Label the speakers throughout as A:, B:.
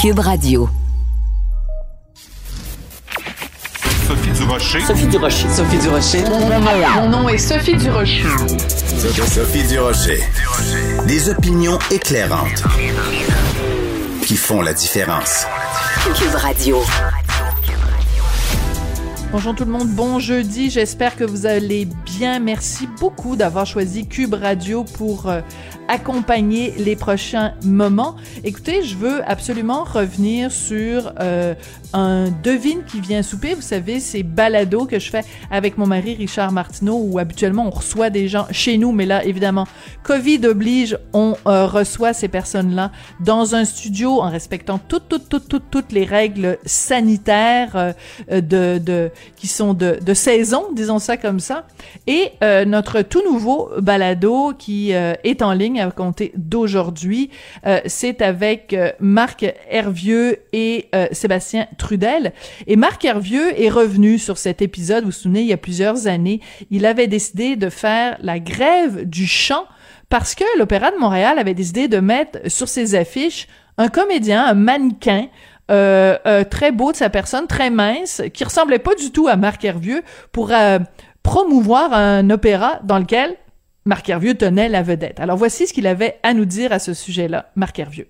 A: Cube Radio.
B: Sophie Durocher.
C: Sophie Durocher. Sophie Durocher.
D: Mon nom est Sophie Durocher.
E: Sophie Durocher. Des opinions éclairantes qui font la différence.
A: Cube Radio.
D: Bonjour tout le monde, bon jeudi, j'espère que vous allez bien. Merci beaucoup d'avoir choisi Cube Radio pour euh, accompagner les prochains moments. Écoutez, je veux absolument revenir sur euh, un devine qui vient souper. Vous savez, ces balados que je fais avec mon mari Richard Martineau où habituellement on reçoit des gens chez nous, mais là, évidemment, Covid oblige, on euh, reçoit ces personnes-là dans un studio en respectant toutes, toutes, toutes, toutes, toutes les règles sanitaires de, qui sont de, saison, disons ça comme ça. Euh, notre tout nouveau balado qui euh, est en ligne à compter d'aujourd'hui, euh, c'est avec Marc Hervieux et Sébastien Trudel. Et Marc Hervieux est revenu sur cet épisode, vous vous souvenez, il y a plusieurs années, il avait décidé de faire la grève du chant parce que l'Opéra de Montréal avait décidé de mettre sur ses affiches un comédien, un mannequin, très beau de sa personne, très mince, qui ressemblait pas du tout à Marc Hervieux, pour promouvoir un opéra dans lequel Marc Hervieux tenait la vedette. Alors voici ce qu'il avait à nous dire à ce sujet-là, Marc Hervieux.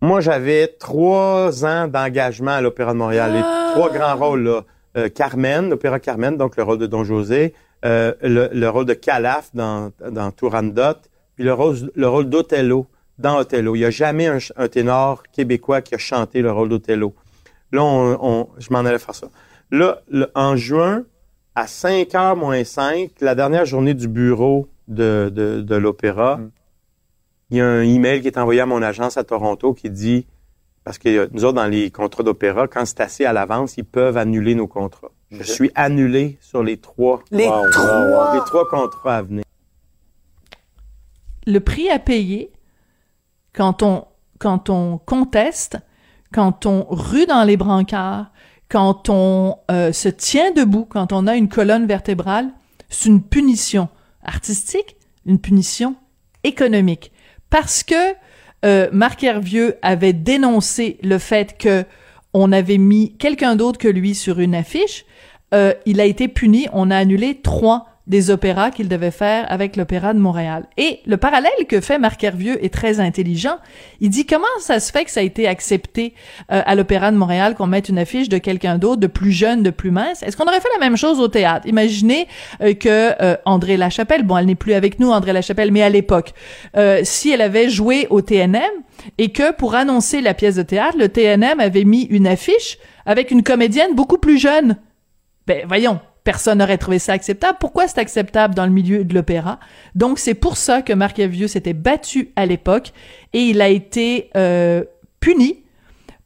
F: Moi, j'avais trois ans d'engagement à l'Opéra de Montréal. Les trois grands rôles, là. Euh, Carmen, l'Opéra Carmen, donc le rôle de Don José, euh, le, le rôle de Calaf dans, dans Turandot, puis le rôle, le rôle d'Othello dans Othello. Il n'y a jamais un, ténor québécois qui a chanté le rôle d'Othello. Là, on, on- je m'en allais faire ça. Là, le- en juin, à 5h moins 5, la dernière journée du bureau de, de, de l'opéra, il y a un email qui est envoyé à mon agence à Toronto qui dit, parce que nous autres, dans les contrats d'opéra, quand c'est assez à l'avance, ils peuvent annuler nos contrats. Je suis annulé sur les trois.
C: Les trois?
F: Les trois contrats à venir.
D: le prix à payer quand on, quand on conteste, quand on rue dans les brancards, quand on euh, se tient debout, quand on a une colonne vertébrale, c'est une punition artistique, une punition économique. Parce que euh, Marc Hervieux avait dénoncé le fait que on avait mis quelqu'un d'autre que lui sur une affiche, euh, il a été puni. On a annulé trois des opéras qu'il devait faire avec l'Opéra de Montréal. Et le parallèle que fait Marc Hervieux est très intelligent. Il dit comment ça se fait que ça a été accepté euh, à l'Opéra de Montréal qu'on mette une affiche de quelqu'un d'autre, de plus jeune, de plus mince? Est-ce qu'on aurait fait la même chose au théâtre? Imaginez euh, que euh, André Lachapelle, bon, elle n'est plus avec nous, André Lachapelle, mais à l'époque, euh, si elle avait joué au TNM et que pour annoncer la pièce de théâtre, le TNM avait mis une affiche avec une comédienne beaucoup plus jeune. Ben voyons, personne n'aurait trouvé ça acceptable. Pourquoi c'est acceptable dans le milieu de l'opéra? Donc c'est pour ça que Marc Hervieux s'était battu à l'époque et il a été euh, puni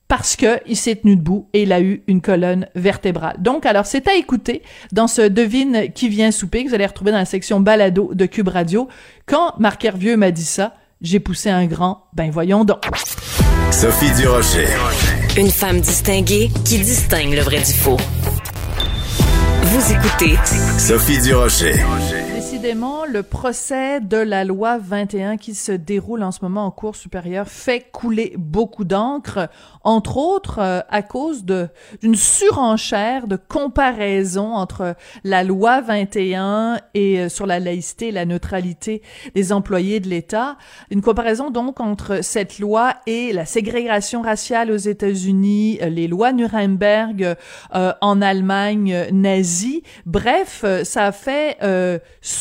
D: parce que il s'est tenu debout et il a eu une colonne vertébrale. Donc alors c'est à écouter dans ce devine qui vient souper que vous allez retrouver dans la section balado de Cube Radio. Quand Marc Hervieux m'a dit ça, j'ai poussé un grand ben voyons donc.
E: Sophie Durocher.
A: Une femme distinguée qui distingue le vrai du faux. Vous écoutez
E: Sophie Durocher.
D: Décidément, le procès de la loi 21 qui se déroule en ce moment en cours supérieure fait couler beaucoup d'encre, entre autres euh, à cause d'une surenchère de comparaison entre la loi 21 et euh, sur la laïcité et la neutralité des employés de l'État, une comparaison donc entre cette loi et la ségrégation raciale aux États-Unis, euh, les lois Nuremberg en Allemagne nazie. Bref, ça a fait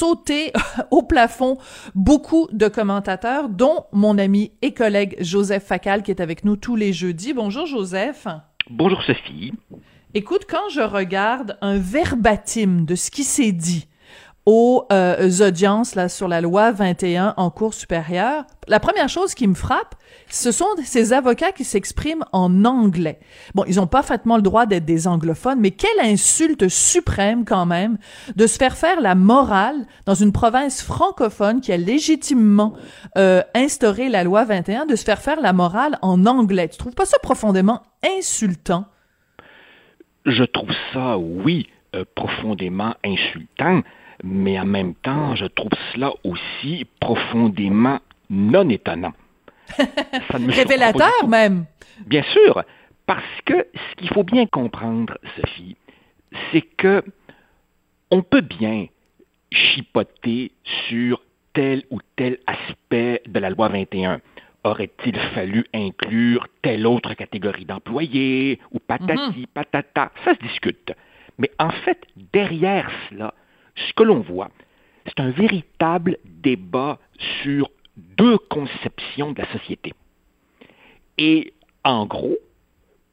D: sauter au plafond beaucoup de commentateurs, dont mon ami et collègue Joseph Facal, qui est avec nous tous les jeudis. Bonjour Joseph.
G: Bonjour Sophie.
D: Écoute, quand je regarde un verbatim de ce qui s'est dit aux euh, audiences là, sur la loi 21 en cours supérieure, la première chose qui me frappe, ce sont ces avocats qui s'expriment en anglais. Bon, ils ont parfaitement le droit d'être des anglophones, mais quelle insulte suprême quand même de se faire faire la morale dans une province francophone qui a légitimement euh, instauré la loi 21, de se faire faire la morale en anglais. Tu trouves pas ça profondément insultant?
G: Je trouve ça, oui, euh, profondément insultant, mais en même temps, je trouve cela aussi profondément non étonnant. Ça ne me surprend pas
D: Révélateur même.
G: Bien sûr, parce que ce qu'il faut bien comprendre, Sophie, c'est que on peut bien chipoter sur tel ou tel aspect de la loi 21. Aurait-il fallu inclure telle autre catégorie d'employés ou patati, patata? Ça se discute. Mais en fait, derrière cela, ce que l'on voit, c'est un véritable débat sur deux conceptions de la société. Et en gros,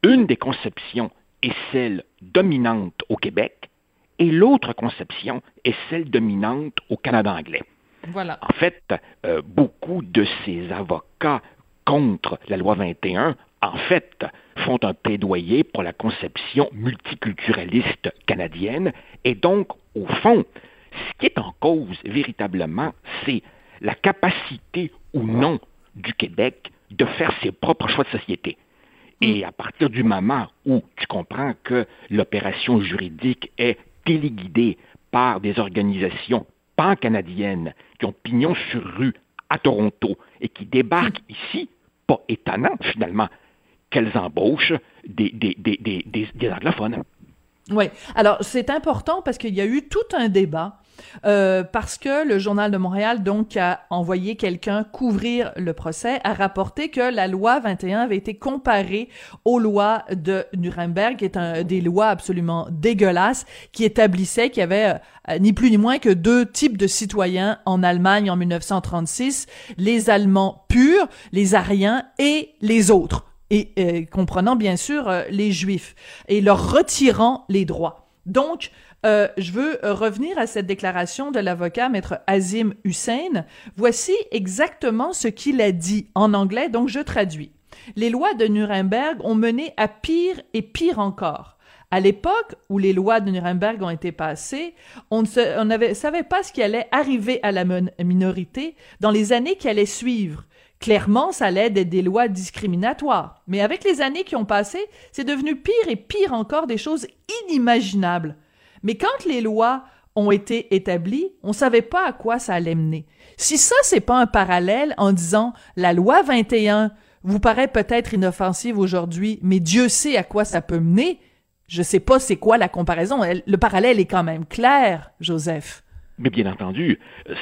G: une des conceptions est celle dominante au Québec et l'autre conception est celle dominante au Canada anglais.
D: Voilà.
G: En fait, euh, beaucoup de ces avocats contre la loi 21, en fait, font un plaidoyer pour la conception multiculturaliste canadienne. Et donc, au fond, ce qui est en cause véritablement, c'est la capacité ou non du Québec de faire ses propres choix de société. Et à partir du moment où tu comprends que l'opération juridique est téléguidée par des organisations pan-canadiennes qui ont pignon sur rue à Toronto et qui débarquent ici, pas étonnant finalement qu'elles embauchent des, des, des, des, des, anglophones.
D: Oui. Alors, c'est important parce qu'il y a eu tout un débat. euh, parce que le journal de Montréal donc a envoyé quelqu'un couvrir le procès, a rapporté que la loi 21 avait été comparée aux lois de Nuremberg, qui est un des lois absolument dégueulasses, qui établissait qu'il y avait euh, ni plus ni moins que deux types de citoyens en Allemagne en 1936, les Allemands purs, les Ariens et les autres et euh, comprenant bien sûr euh, les Juifs, et leur retirant les droits. Donc, euh, je veux revenir à cette déclaration de l'avocat maître Azim Hussein. Voici exactement ce qu'il a dit en anglais, donc je traduis. Les lois de Nuremberg ont mené à pire et pire encore. À l'époque où les lois de Nuremberg ont été passées, on ne savait pas ce qui allait arriver à la minorité dans les années qui allaient suivre. Clairement, ça être des lois discriminatoires. Mais avec les années qui ont passé, c'est devenu pire et pire encore des choses inimaginables. Mais quand les lois ont été établies, on savait pas à quoi ça allait mener. Si ça, c'est pas un parallèle en disant la loi 21 vous paraît peut-être inoffensive aujourd'hui, mais Dieu sait à quoi ça peut mener, je sais pas c'est quoi la comparaison. Le parallèle est quand même clair, Joseph.
G: Mais bien entendu,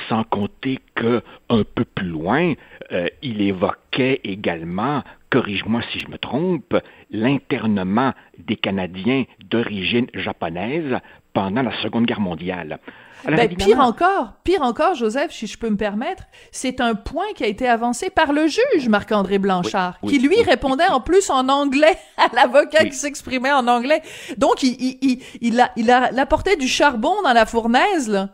G: sans compter que un peu plus loin, euh, il évoquait également, corrige-moi si je me trompe, l'internement des Canadiens d'origine japonaise pendant la Seconde Guerre mondiale. Alors,
D: Ben,
G: évidemment-
D: pire encore, pire encore, Joseph, si je peux me permettre, c'est un point qui a été avancé par le juge Marc-André Blanchard,
G: Oui,
D: qui lui
G: oui,
D: répondait en plus en anglais à l'avocat qui s'exprimait en anglais. Donc, il, il, il, il, a, il, a, il apportait du charbon dans la fournaise, là.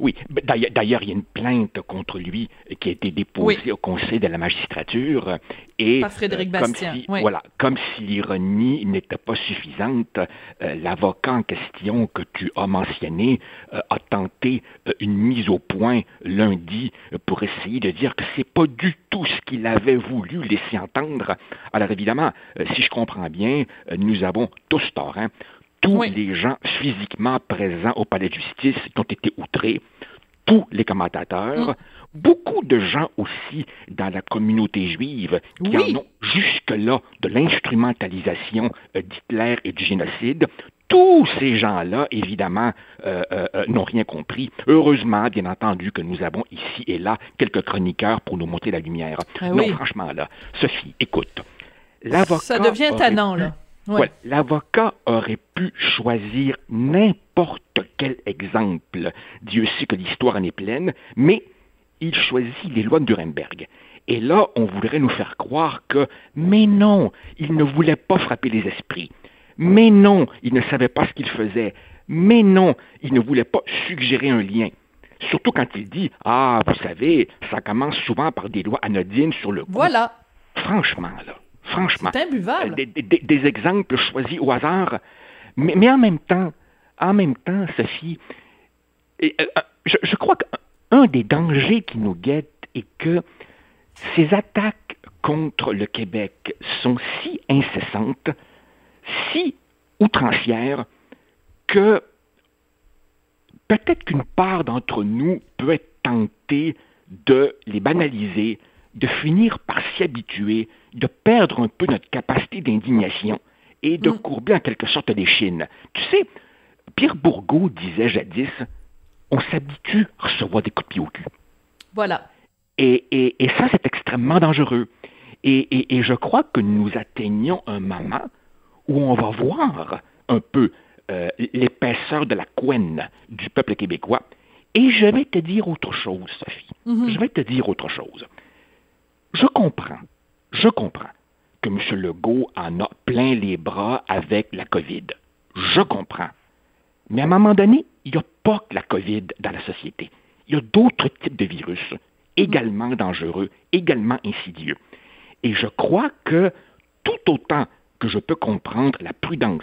G: Oui, d'ailleurs, il y a une plainte contre lui qui a été déposée au Conseil de la magistrature et
D: Par Frédéric
G: euh, comme si,
D: oui.
G: voilà, comme si l'ironie n'était pas suffisante, euh, l'avocat en question que tu as mentionné euh, a tenté euh, une mise au point lundi pour essayer de dire que c'est pas du tout ce qu'il avait voulu laisser entendre. Alors évidemment, si je comprends bien, nous avons tous tort. Hein? Tous
D: Oui.
G: les gens physiquement présents au palais de justice qui ont été outrés, tous les commentateurs,
D: Mm.
G: beaucoup de gens aussi dans la communauté juive qui
D: Oui.
G: en ont jusque-là de l'instrumentalisation euh, d'Hitler et du génocide. Tous ces gens-là, évidemment, euh, euh, euh, n'ont rien compris. Heureusement, bien entendu, que nous avons ici et là quelques chroniqueurs pour nous montrer la lumière.
D: Ah
G: non,
D: oui.
G: franchement, là, Sophie, écoute. L'avocat
D: Ça devient tannant,
G: pu-
D: là. Ouais.
G: Ouais, L'avocat aurait pu choisir n'importe quel exemple. Dieu sait que l'histoire en est pleine, mais il choisit les lois de Nuremberg. Et là, on voudrait nous faire croire que, mais non, il ne voulait pas frapper les esprits. Mais non, il ne savait pas ce qu'il faisait. Mais non, il ne voulait pas suggérer un lien. Surtout quand il dit, ah, vous savez, ça commence souvent par des lois anodines sur le coup.
D: Voilà.
G: Franchement, là, franchement.
D: C'est imbuvable.
G: Euh, Des, des- des exemples choisis au hasard. Mais, mais en même temps, en même temps, Sophie, et, euh, euh, je, je crois qu'un des dangers qui nous guettent est que ces attaques contre le Québec sont si incessantes, si outrancières, que peut-être qu'une part d'entre nous peut être tentée de les banaliser, de finir par s'y habituer, de perdre un peu notre capacité d'indignation et de
D: Mm.
G: courber en quelque sorte les chines. Tu sais, Pierre Bourgault disait jadis, on s'habitue à recevoir des coups de pied au cul.
D: Voilà.
G: Et, et- et ça, c'est extrêmement dangereux. Et, et- je crois que nous atteignons un moment où on va voir un peu euh, l'épaisseur de la couenne du peuple québécois. Et je vais te dire autre chose, Sophie.
D: Mhm.
G: Je vais te dire autre chose. Je comprends, je comprends que M. Legault en a plein les bras avec la COVID. Je comprends. Mais à un moment donné, il n'y a pas que la COVID dans la société. Il y a d'autres types de virus également dangereux, également insidieux. Et je crois que tout autant que je peux comprendre la prudence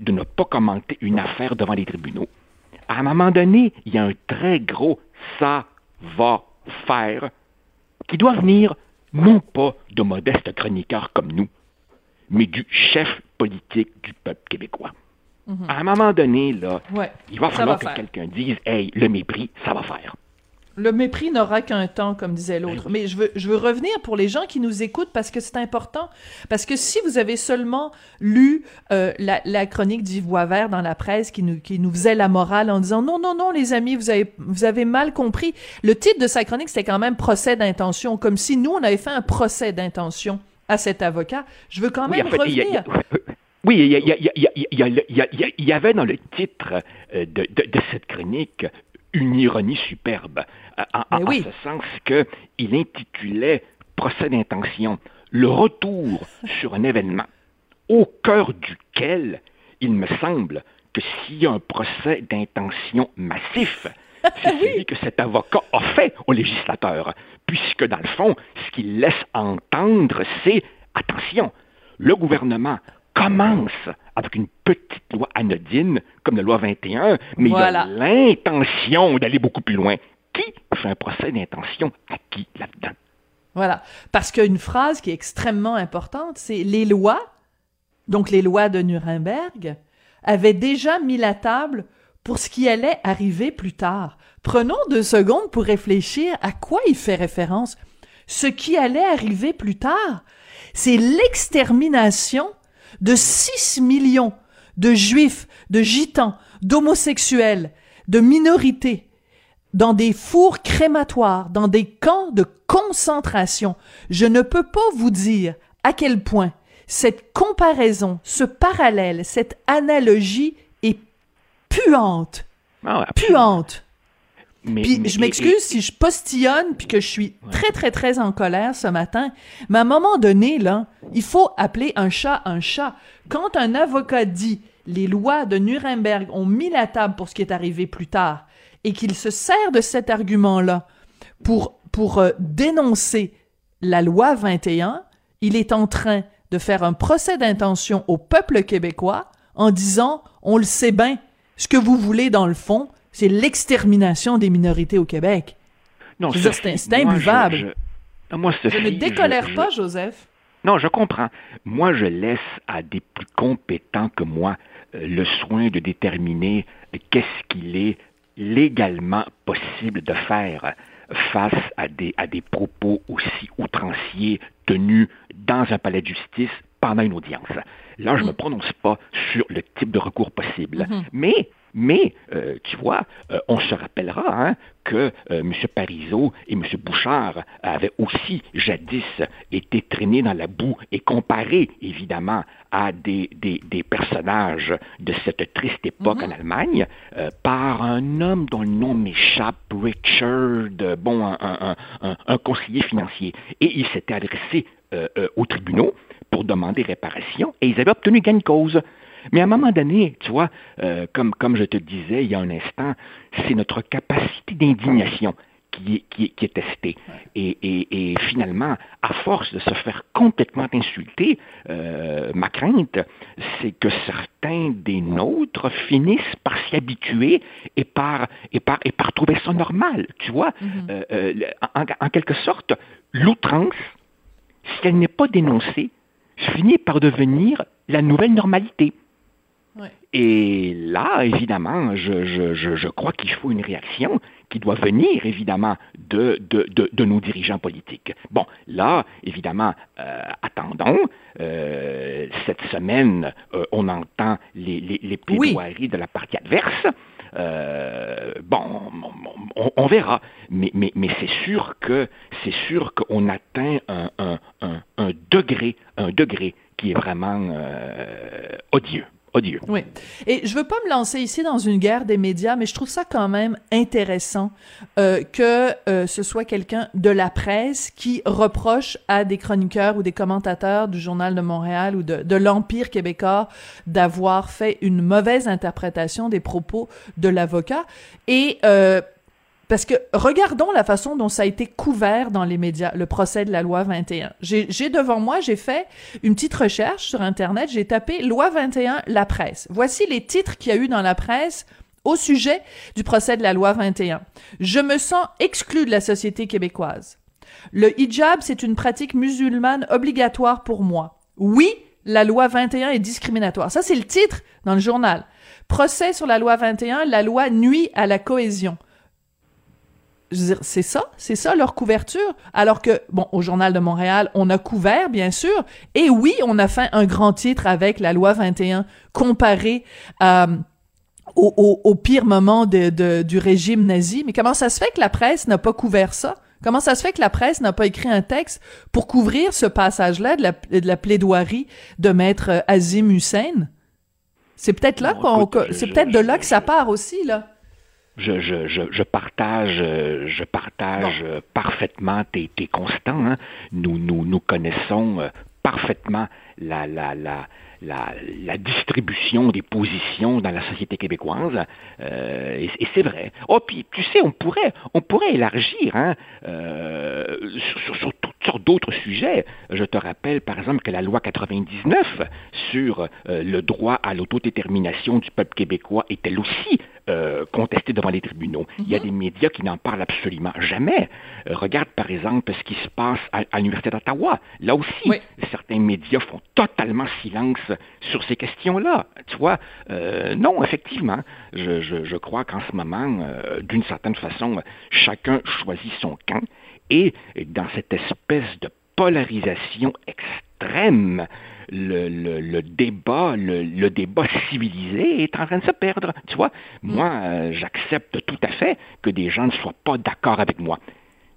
G: de ne pas commenter une affaire devant les tribunaux, à un moment donné, il y a un très gros ça va faire qui doit venir non pas de modestes chroniqueurs comme nous, mais du chef politique du peuple québécois. À un moment donné, là,
D: Ouais.
G: il va falloir
D: va
G: que quelqu'un dise Hey, le mépris, ça va faire.
D: Le mépris n'aura qu'un temps, comme disait
G: Ben
D: l'autre. Mais je veux, je veux revenir pour les gens qui nous écoutent parce que c'est important. Parce que si vous avez seulement lu euh, la, la chronique d'Yves Boisvert dans la presse qui nous, qui nous faisait la morale en disant non, non, non, les amis, vous avez, vous avez mal compris. Le titre de sa chronique, c'était quand même procès d'intention, comme si nous, on avait fait un procès d'intention à cet avocat. Je veux quand
G: Oui,
D: même
G: en fait, il y a- il y
D: revenir.
G: a- oui, il y, avait dans le titre euh, de, de- de cette chronique une ironie superbe, euh, en, en-
D: Mais oui.
G: en ce sens qu'il intitulait Procès d'intention, le retour sur un événement au cœur duquel il me semble que s'il y a un procès d'intention massif, c'est celui que cet avocat a fait au législateur, puisque dans le fond, ce qu'il laisse entendre, c'est attention, le gouvernement commence avec une petite loi anodine comme la loi 21, mais
D: Voilà.
G: il a l'intention d'aller beaucoup plus loin. Qui fait un procès d'intention à qui là-dedans?
D: Voilà. Parce qu'une phrase qui est extrêmement importante, c'est les lois, donc les lois de Nuremberg, avaient déjà mis la table pour ce qui allait arriver plus tard. Prenons deux secondes pour réfléchir à quoi il fait référence. Ce qui allait arriver plus tard, c'est l'extermination de 6 millions de juifs, de gitans, d'homosexuels, de minorités, dans des fours crématoires, dans des camps de concentration. Je ne peux pas vous dire à quel point cette comparaison, ce parallèle, cette analogie est puante,
G: Ah
D: puante.
G: Mais-
D: Puis
G: mais-
D: je m'excuse si je postillonne puis que je suis très très très en colère ce matin, mais à un moment donné là, il faut appeler un chat un chat. Quand un avocat dit les lois de Nuremberg ont mis la table pour ce qui est arrivé plus tard et qu'il se sert de cet argument-là pour pour euh, dénoncer la loi 21, il est en train de faire un procès d'intention au peuple québécois en disant on le sait bien, ce que vous voulez dans le fond, c'est l'extermination des minorités au Québec.
G: Non,
D: c'est-
G: moi,
D: imbuvable.
G: je- je- moi,
D: Je
G: Sophie,
D: ne décolère
G: je-
D: pas, Joseph.
G: Non, je comprends. Moi, je laisse à des plus compétents que moi euh, le soin de déterminer qu'est-ce qu'il est légalement possible de faire face à des, à des propos aussi outranciers tenus dans un palais de justice pendant une audience. Là, je ne me prononce pas sur le type de recours possible. Mais, mais euh, tu vois, euh, on se rappellera hein, que euh, M. Parizeau et M. Bouchard avaient aussi jadis été traînés dans la boue et comparés, évidemment, à des, des, des personnages de cette triste époque en Allemagne euh, par un homme dont le nom m'échappe, Richard, bon, un, un- un- un conseiller financier. Et il s'était adressé euh, euh, aux tribunaux pour demander réparation et ils avaient obtenu gain de cause. Mais à un moment donné, tu vois, euh, comme, comme je te disais il y a un instant, c'est notre capacité d'indignation qui est, qui qui est testée. Et, et- et finalement, à force de se faire complètement insulter, euh, ma crainte, c'est que certains des nôtres finissent par s'y habituer et par, et, par, et par trouver ça normal. Tu vois, Euh, euh, en quelque sorte, l'outrance, si elle n'est pas dénoncée, finit par devenir la nouvelle normalité. Et là, évidemment, je, je, je, je crois qu'il faut une réaction qui doit venir, évidemment, de, de, de, de nos dirigeants politiques. Bon, là, évidemment, euh, attendons. Euh, cette semaine, euh, on entend les, les, les plaidoiries de la partie adverse. Euh, bon, on, verra, mais, c'est sûr que c'est sûr qu'on atteint un, degré, un degré qui est vraiment euh, odieux.
D: Oui. Et je veux pas me lancer ici dans une guerre des médias, mais je trouve ça quand même intéressant euh, que euh, ce soit quelqu'un de la presse qui reproche à des chroniqueurs ou des commentateurs du Journal de Montréal ou de, de l'Empire québécois d'avoir fait une mauvaise interprétation des propos de l'avocat. Et euh, parce que regardons la façon dont ça a été couvert dans les médias, le procès de la loi 21. J'ai devant moi, j'ai fait une petite recherche sur Internet, j'ai tapé loi 21, la presse. Voici les titres qu'il y a eu dans la presse au sujet du procès de la loi 21. Je me sens exclu de la société québécoise. Le hijab, c'est une pratique musulmane obligatoire pour moi. Oui, la loi 21 est discriminatoire. Ça, c'est le titre dans le journal. Procès sur la loi 21, la loi nuit à la cohésion c'est ça, c'est ça leur couverture. Alors que, bon, au Journal de Montréal, on a couvert, bien sûr, et oui, on a fait un grand titre avec la loi 21 comparé euh, au, au, pire moment de, de, du régime nazi. Mais comment ça se fait que la presse n'a pas couvert ça? Comment ça se fait que la presse n'a pas écrit un texte pour couvrir ce passage-là de la, de la plaidoirie de maître Azim Hussein? C'est peut-être là qu'on, c'est peut-être de là que ça part aussi, là
G: je, je, je, je, partage, je partage euh, parfaitement tes, tes constants. Hein. Nous, nous, nous connaissons euh, parfaitement la, la, la, la, la, distribution des positions dans la société québécoise. Euh, et, et c'est vrai. Oh, puis tu sais, on pourrait, on pourrait élargir hein, euh, sur, sur, toutes sortes d'autres sujets. Je te rappelle, par exemple, que la loi 99 sur euh, le droit à l'autodétermination du peuple québécois est elle aussi euh, contestée devant les tribunaux. Il y a mhm. des médias qui n'en parlent absolument jamais. Euh, regarde, par exemple, ce qui se passe à, à l'Université d'Ottawa. Là aussi, oui. certains médias font totalement silence sur ces questions-là. Tu vois, euh, non, effectivement, je, je, je crois qu'en ce moment, euh, d'une certaine façon, chacun choisit son camp et dans cette espèce de polarisation extrême, le, le, le débat, le, le, débat civilisé est en train de se perdre. Tu vois, moi, euh, j'accepte tout à fait que des gens ne soient pas d'accord avec moi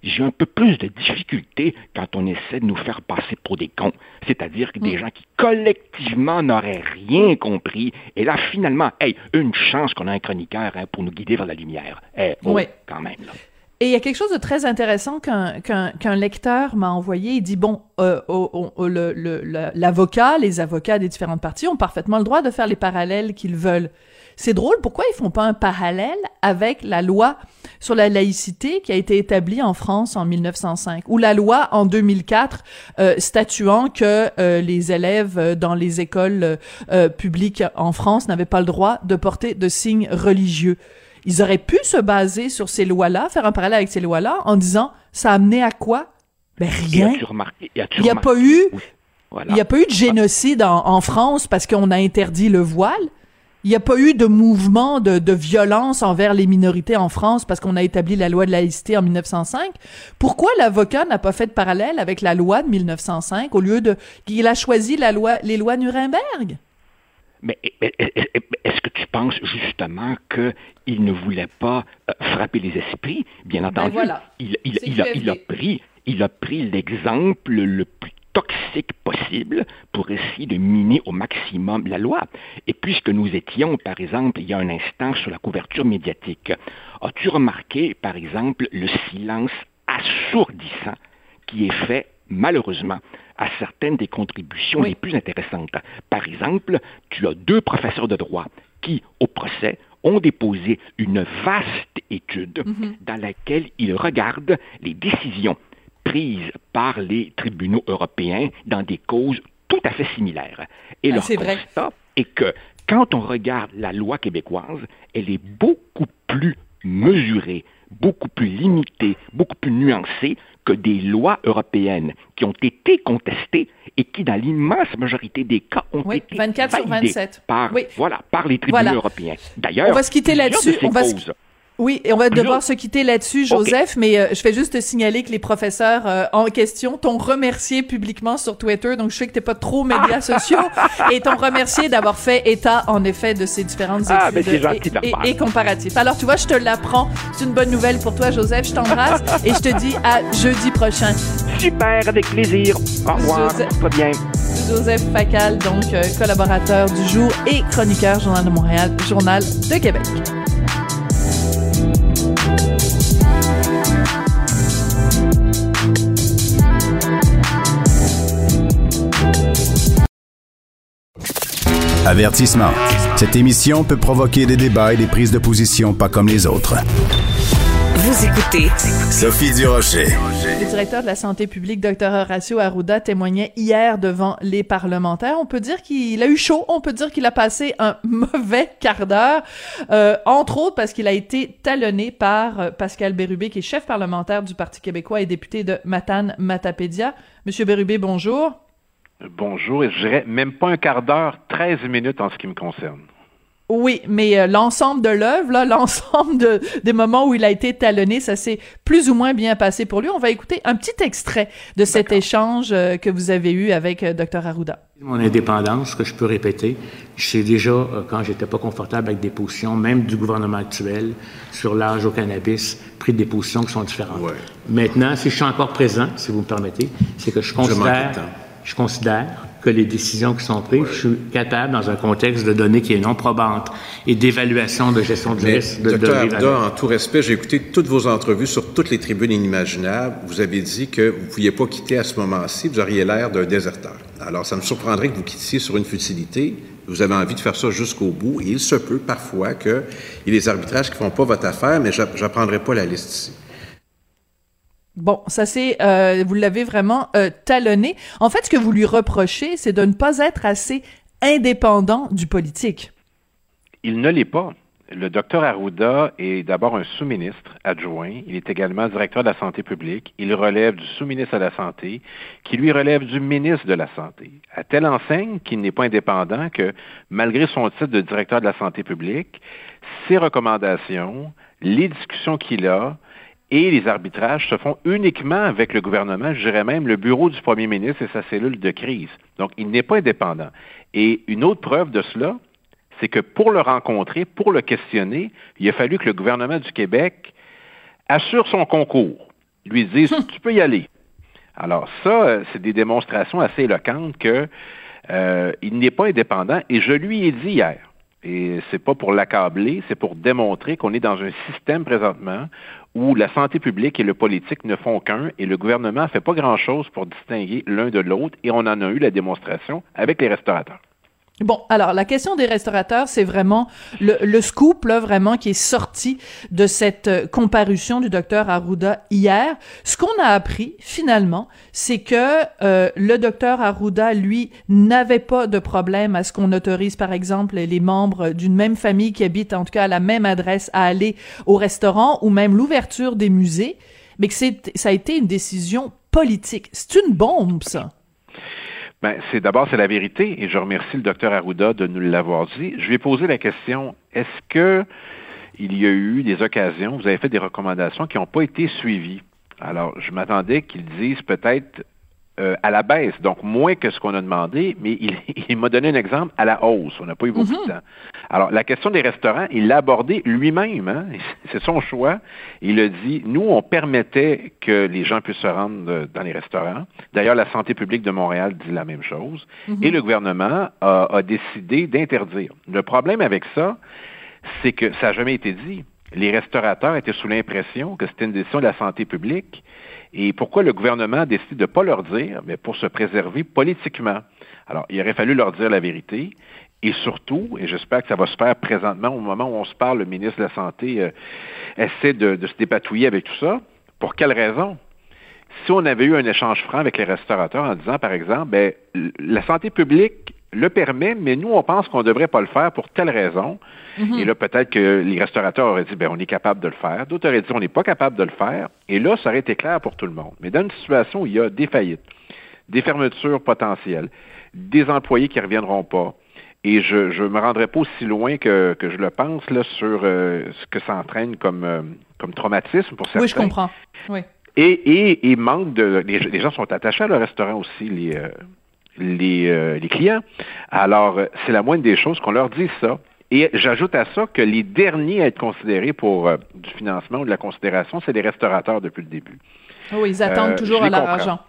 G: j'ai un peu plus de difficulté quand on essaie de nous faire passer pour des cons. C'est-à-dire que des mm. gens qui collectivement n'auraient rien compris. Et là, finalement, hey, une chance qu'on a un chroniqueur hein, pour nous guider vers la lumière. Eh, oh, oui. quand même. Là.
D: Et il y a quelque chose de très intéressant qu'un lecteur m'a envoyé. Il dit bon, euh, oh, oh, le, le, l'avocat, les avocats des différentes parties ont parfaitement le droit de faire les parallèles qu'ils veulent. C'est drôle, pourquoi ils font pas un parallèle avec la loi sur la laïcité qui a été établie en France en 1905 ou la loi en 2004 euh, statuant que euh, les élèves euh, dans les écoles euh, publiques en France n'avaient pas le droit de porter de signes religieux. Ils auraient pu se baser sur ces lois-là, faire un parallèle avec ces lois-là en disant ça a amené à quoi? Ben rien. Il n'y a pas eu oui. voilà. Il n'y a pas eu de génocide en, en France parce qu'on a interdit le voile. Il n'y a pas eu de mouvement de, de, violence envers les minorités en France parce qu'on a établi la loi de laïcité en 1905. Pourquoi l'avocat n'a pas fait de parallèle avec la loi de 1905 au lieu de qu'il a choisi la loi, les lois Nuremberg?
G: Mais est-ce que tu penses justement qu'il ne voulait pas euh, frapper les esprits? Bien entendu, ben voilà. il, il, il, a, il, a, pris, il a pris l'exemple le plus toxique possible pour essayer de miner au maximum la loi. Et puisque nous étions, par exemple, il y a un instant sur la couverture médiatique, as-tu remarqué, par exemple, le silence assourdissant qui est fait, malheureusement, à certaines des contributions oui. les plus intéressantes? Par exemple, tu as deux professeurs de droit qui, au procès, ont déposé une vaste étude mm -hmm. dans laquelle ils regardent les décisions prises par les tribunaux européens dans des causes tout à fait similaires. Et ah, leur constat est que quand on regarde la loi québécoise, elle est beaucoup plus mesurée, beaucoup plus limitée, beaucoup plus nuancée que des lois européennes qui ont été contestées et qui, dans l'immense majorité des cas, ont
D: Oui,
G: été
D: 24 sur
G: validées
D: 27.
G: par,
D: Oui.
G: voilà, par les tribunaux
D: Voilà.
G: européens. D'ailleurs,
D: On va se quitter là-dessus.
G: ces
D: On va se-
G: causes-
D: Oui, et on va devoir se quitter là-dessus, Joseph, mais euh, je fais juste te signaler que les professeurs euh, en question t'ont remercié publiquement sur Twitter, donc je sais que t'es pas trop médias sociaux, et t'ont remercié d'avoir fait état, en effet, de ces différentes
G: Ah, ben,
D: études et, et, et comparatifs. Alors, tu vois, je te l'apprends. C'est une bonne nouvelle pour toi, Joseph. Je t'embrasse et je te dis à jeudi prochain.
G: Super, avec plaisir. Au revoir.
D: Joseph-
G: Pas bien.
D: Joseph Facal, donc euh, collaborateur du jour et chroniqueur Journal de Montréal, Journal de Québec.
E: Avertissement. Cette émission peut provoquer des débats et des prises de position pas comme les autres.
A: Vous écoutez
E: Sophie Durocher.
D: Le directeur de la santé publique, Dr Horacio Arruda, témoignait hier devant les parlementaires. On peut dire qu'il a eu chaud, on peut dire qu'il a passé un mauvais quart d'heure, euh, entre autres parce qu'il a été talonné par euh, Pascal Bérubé, qui est chef parlementaire du Parti québécois et député de Matane-Matapédia. Monsieur Bérubé, bonjour.
H: Bonjour, et je dirais même pas un quart d'heure, 13 minutes en ce qui me concerne.
D: Oui, mais euh, l'ensemble de l'œuvre, là, l'ensemble de, des moments où il a été talonné, ça s'est plus ou moins bien passé pour lui. On va écouter un petit extrait de cet échange euh, que vous avez eu avec euh, Dr Arruda.
I: Mon indépendance, que je peux répéter, je sais déjà, euh, quand j'étais pas confortable avec des positions, même du gouvernement actuel, sur l'âge au cannabis, pris des positions qui sont différentes.
J: Ouais.
I: Maintenant, si je suis encore présent, si vous me permettez, c'est que je considère,
J: temps.
I: Je considère que les décisions qui sont prises, je suis capable, dans un contexte de données qui est non probante et d'évaluation de gestion du risque, de,
J: docteur en tout respect, j'ai écouté toutes vos entrevues sur toutes les tribunes inimaginables. Vous avez dit que vous ne pouviez pas quitter à ce moment-ci, vous auriez l'air d'un déserteur. Alors, ça me surprendrait que vous quittiez sur une futilité. Vous avez envie de faire ça jusqu'au bout. Et il se peut parfois qu'il y ait des arbitrages qui ne font pas votre affaire, mais je n'apprendrai pas la liste ici.
D: Bon, ça c'est, euh, vous l'avez vraiment euh, talonné. En fait, ce que vous lui reprochez, c'est de ne pas être assez indépendant du politique.
H: Il ne l'est pas. Le docteur Arruda est d'abord un sous-ministre adjoint. Il est également directeur de la santé publique. Il relève du sous-ministre à la santé, qui lui relève du ministre de la santé. À telle enseigne qu'il n'est pas indépendant que, malgré son titre de directeur de la santé publique, ses recommandations, les discussions qu'il a, et les arbitrages se font uniquement avec le gouvernement, je dirais même le bureau du premier ministre et sa cellule de crise. Donc, il n'est pas indépendant. Et une autre preuve de cela, c'est que pour le rencontrer, pour le questionner, il a fallu que le gouvernement du Québec assure son concours, lui dise tu peux y aller. Alors ça, euh, c'est des démonstrations assez éloquentes que euh, il n'est pas indépendant. Et je lui ai dit hier, et c'est pas pour l'accabler, c'est pour démontrer qu'on est dans un système présentement où la santé publique et le politique ne font qu'un et le gouvernement ne fait pas grand-chose pour distinguer l'un de l'autre et on en a eu la démonstration avec les restaurateurs.
D: Bon, alors la question des restaurateurs, c'est vraiment le, le scoop là vraiment qui est sorti de cette euh, comparution du docteur Arruda hier. Ce qu'on a appris finalement, c'est que euh, le docteur Arruda, lui, n'avait pas de problème à ce qu'on autorise, par exemple, les membres d'une même famille qui habitent en tout cas à la même adresse à aller au restaurant ou même l'ouverture des musées, mais que c'est ça a été une décision politique. C'est une bombe, ça.
H: Ben, c'est d'abord c'est la vérité et je remercie le docteur Arruda de nous l'avoir dit. Je lui ai posé la question est-ce que il y a eu des occasions, vous avez fait des recommandations qui n'ont pas été suivies? Alors, je m'attendais qu'il dise peut-être euh, à la baisse, donc moins que ce qu'on a demandé, mais il, il m'a donné un exemple à la hausse. On n'a pas eu beaucoup de temps. Alors, la question des restaurants, il l'a abordé lui-même. Hein? C'est son choix. Il a dit, nous, on permettait que les gens puissent se rendre euh, dans les restaurants. D'ailleurs, la santé publique de Montréal dit la même chose. Et le gouvernement a, a décidé d'interdire. Le problème avec ça, c'est que ça n'a jamais été dit. Les restaurateurs étaient sous l'impression que c'était une décision de la santé publique. Et pourquoi le gouvernement décide de ne pas leur dire? Mais pour se préserver politiquement? Alors, il aurait fallu leur dire la vérité. Et surtout, et j'espère que ça va se faire présentement, au moment où on se parle, le ministre de la Santé euh, essaie de, se dépatouiller avec tout ça. Pour quelle raison? Si on avait eu un échange franc avec les restaurateurs en disant, par exemple, ben, la santé publique le permet, mais nous, on pense qu'on ne devrait pas le faire pour telle raison.
D: Mhm.
H: Et là, peut-être que les restaurateurs auraient dit, ben, on est capable de le faire. D'autres auraient dit, on n'est pas capable de le faire. Et là, ça aurait été clair pour tout le monde. Mais dans une situation où il y a des faillites, des fermetures potentielles, des employés qui ne reviendront pas, et je ne me rendrai pas aussi loin que, que je le pense là, sur euh, ce que ça entraîne comme, euh, comme traumatisme pour certains.
D: Oui, je comprends. Oui.
H: Et, et, et manque de. Les, les, gens sont attachés à leur restaurant aussi, les, euh, les, euh, les clients. Alors, euh, c'est la moindre des choses qu'on leur dise ça. Et j'ajoute à ça que les derniers à être considérés pour euh, du financement ou de la considération, c'est les restaurateurs depuis le début.
D: Oui, ils attendent
H: Euh,
D: toujours à leur argent.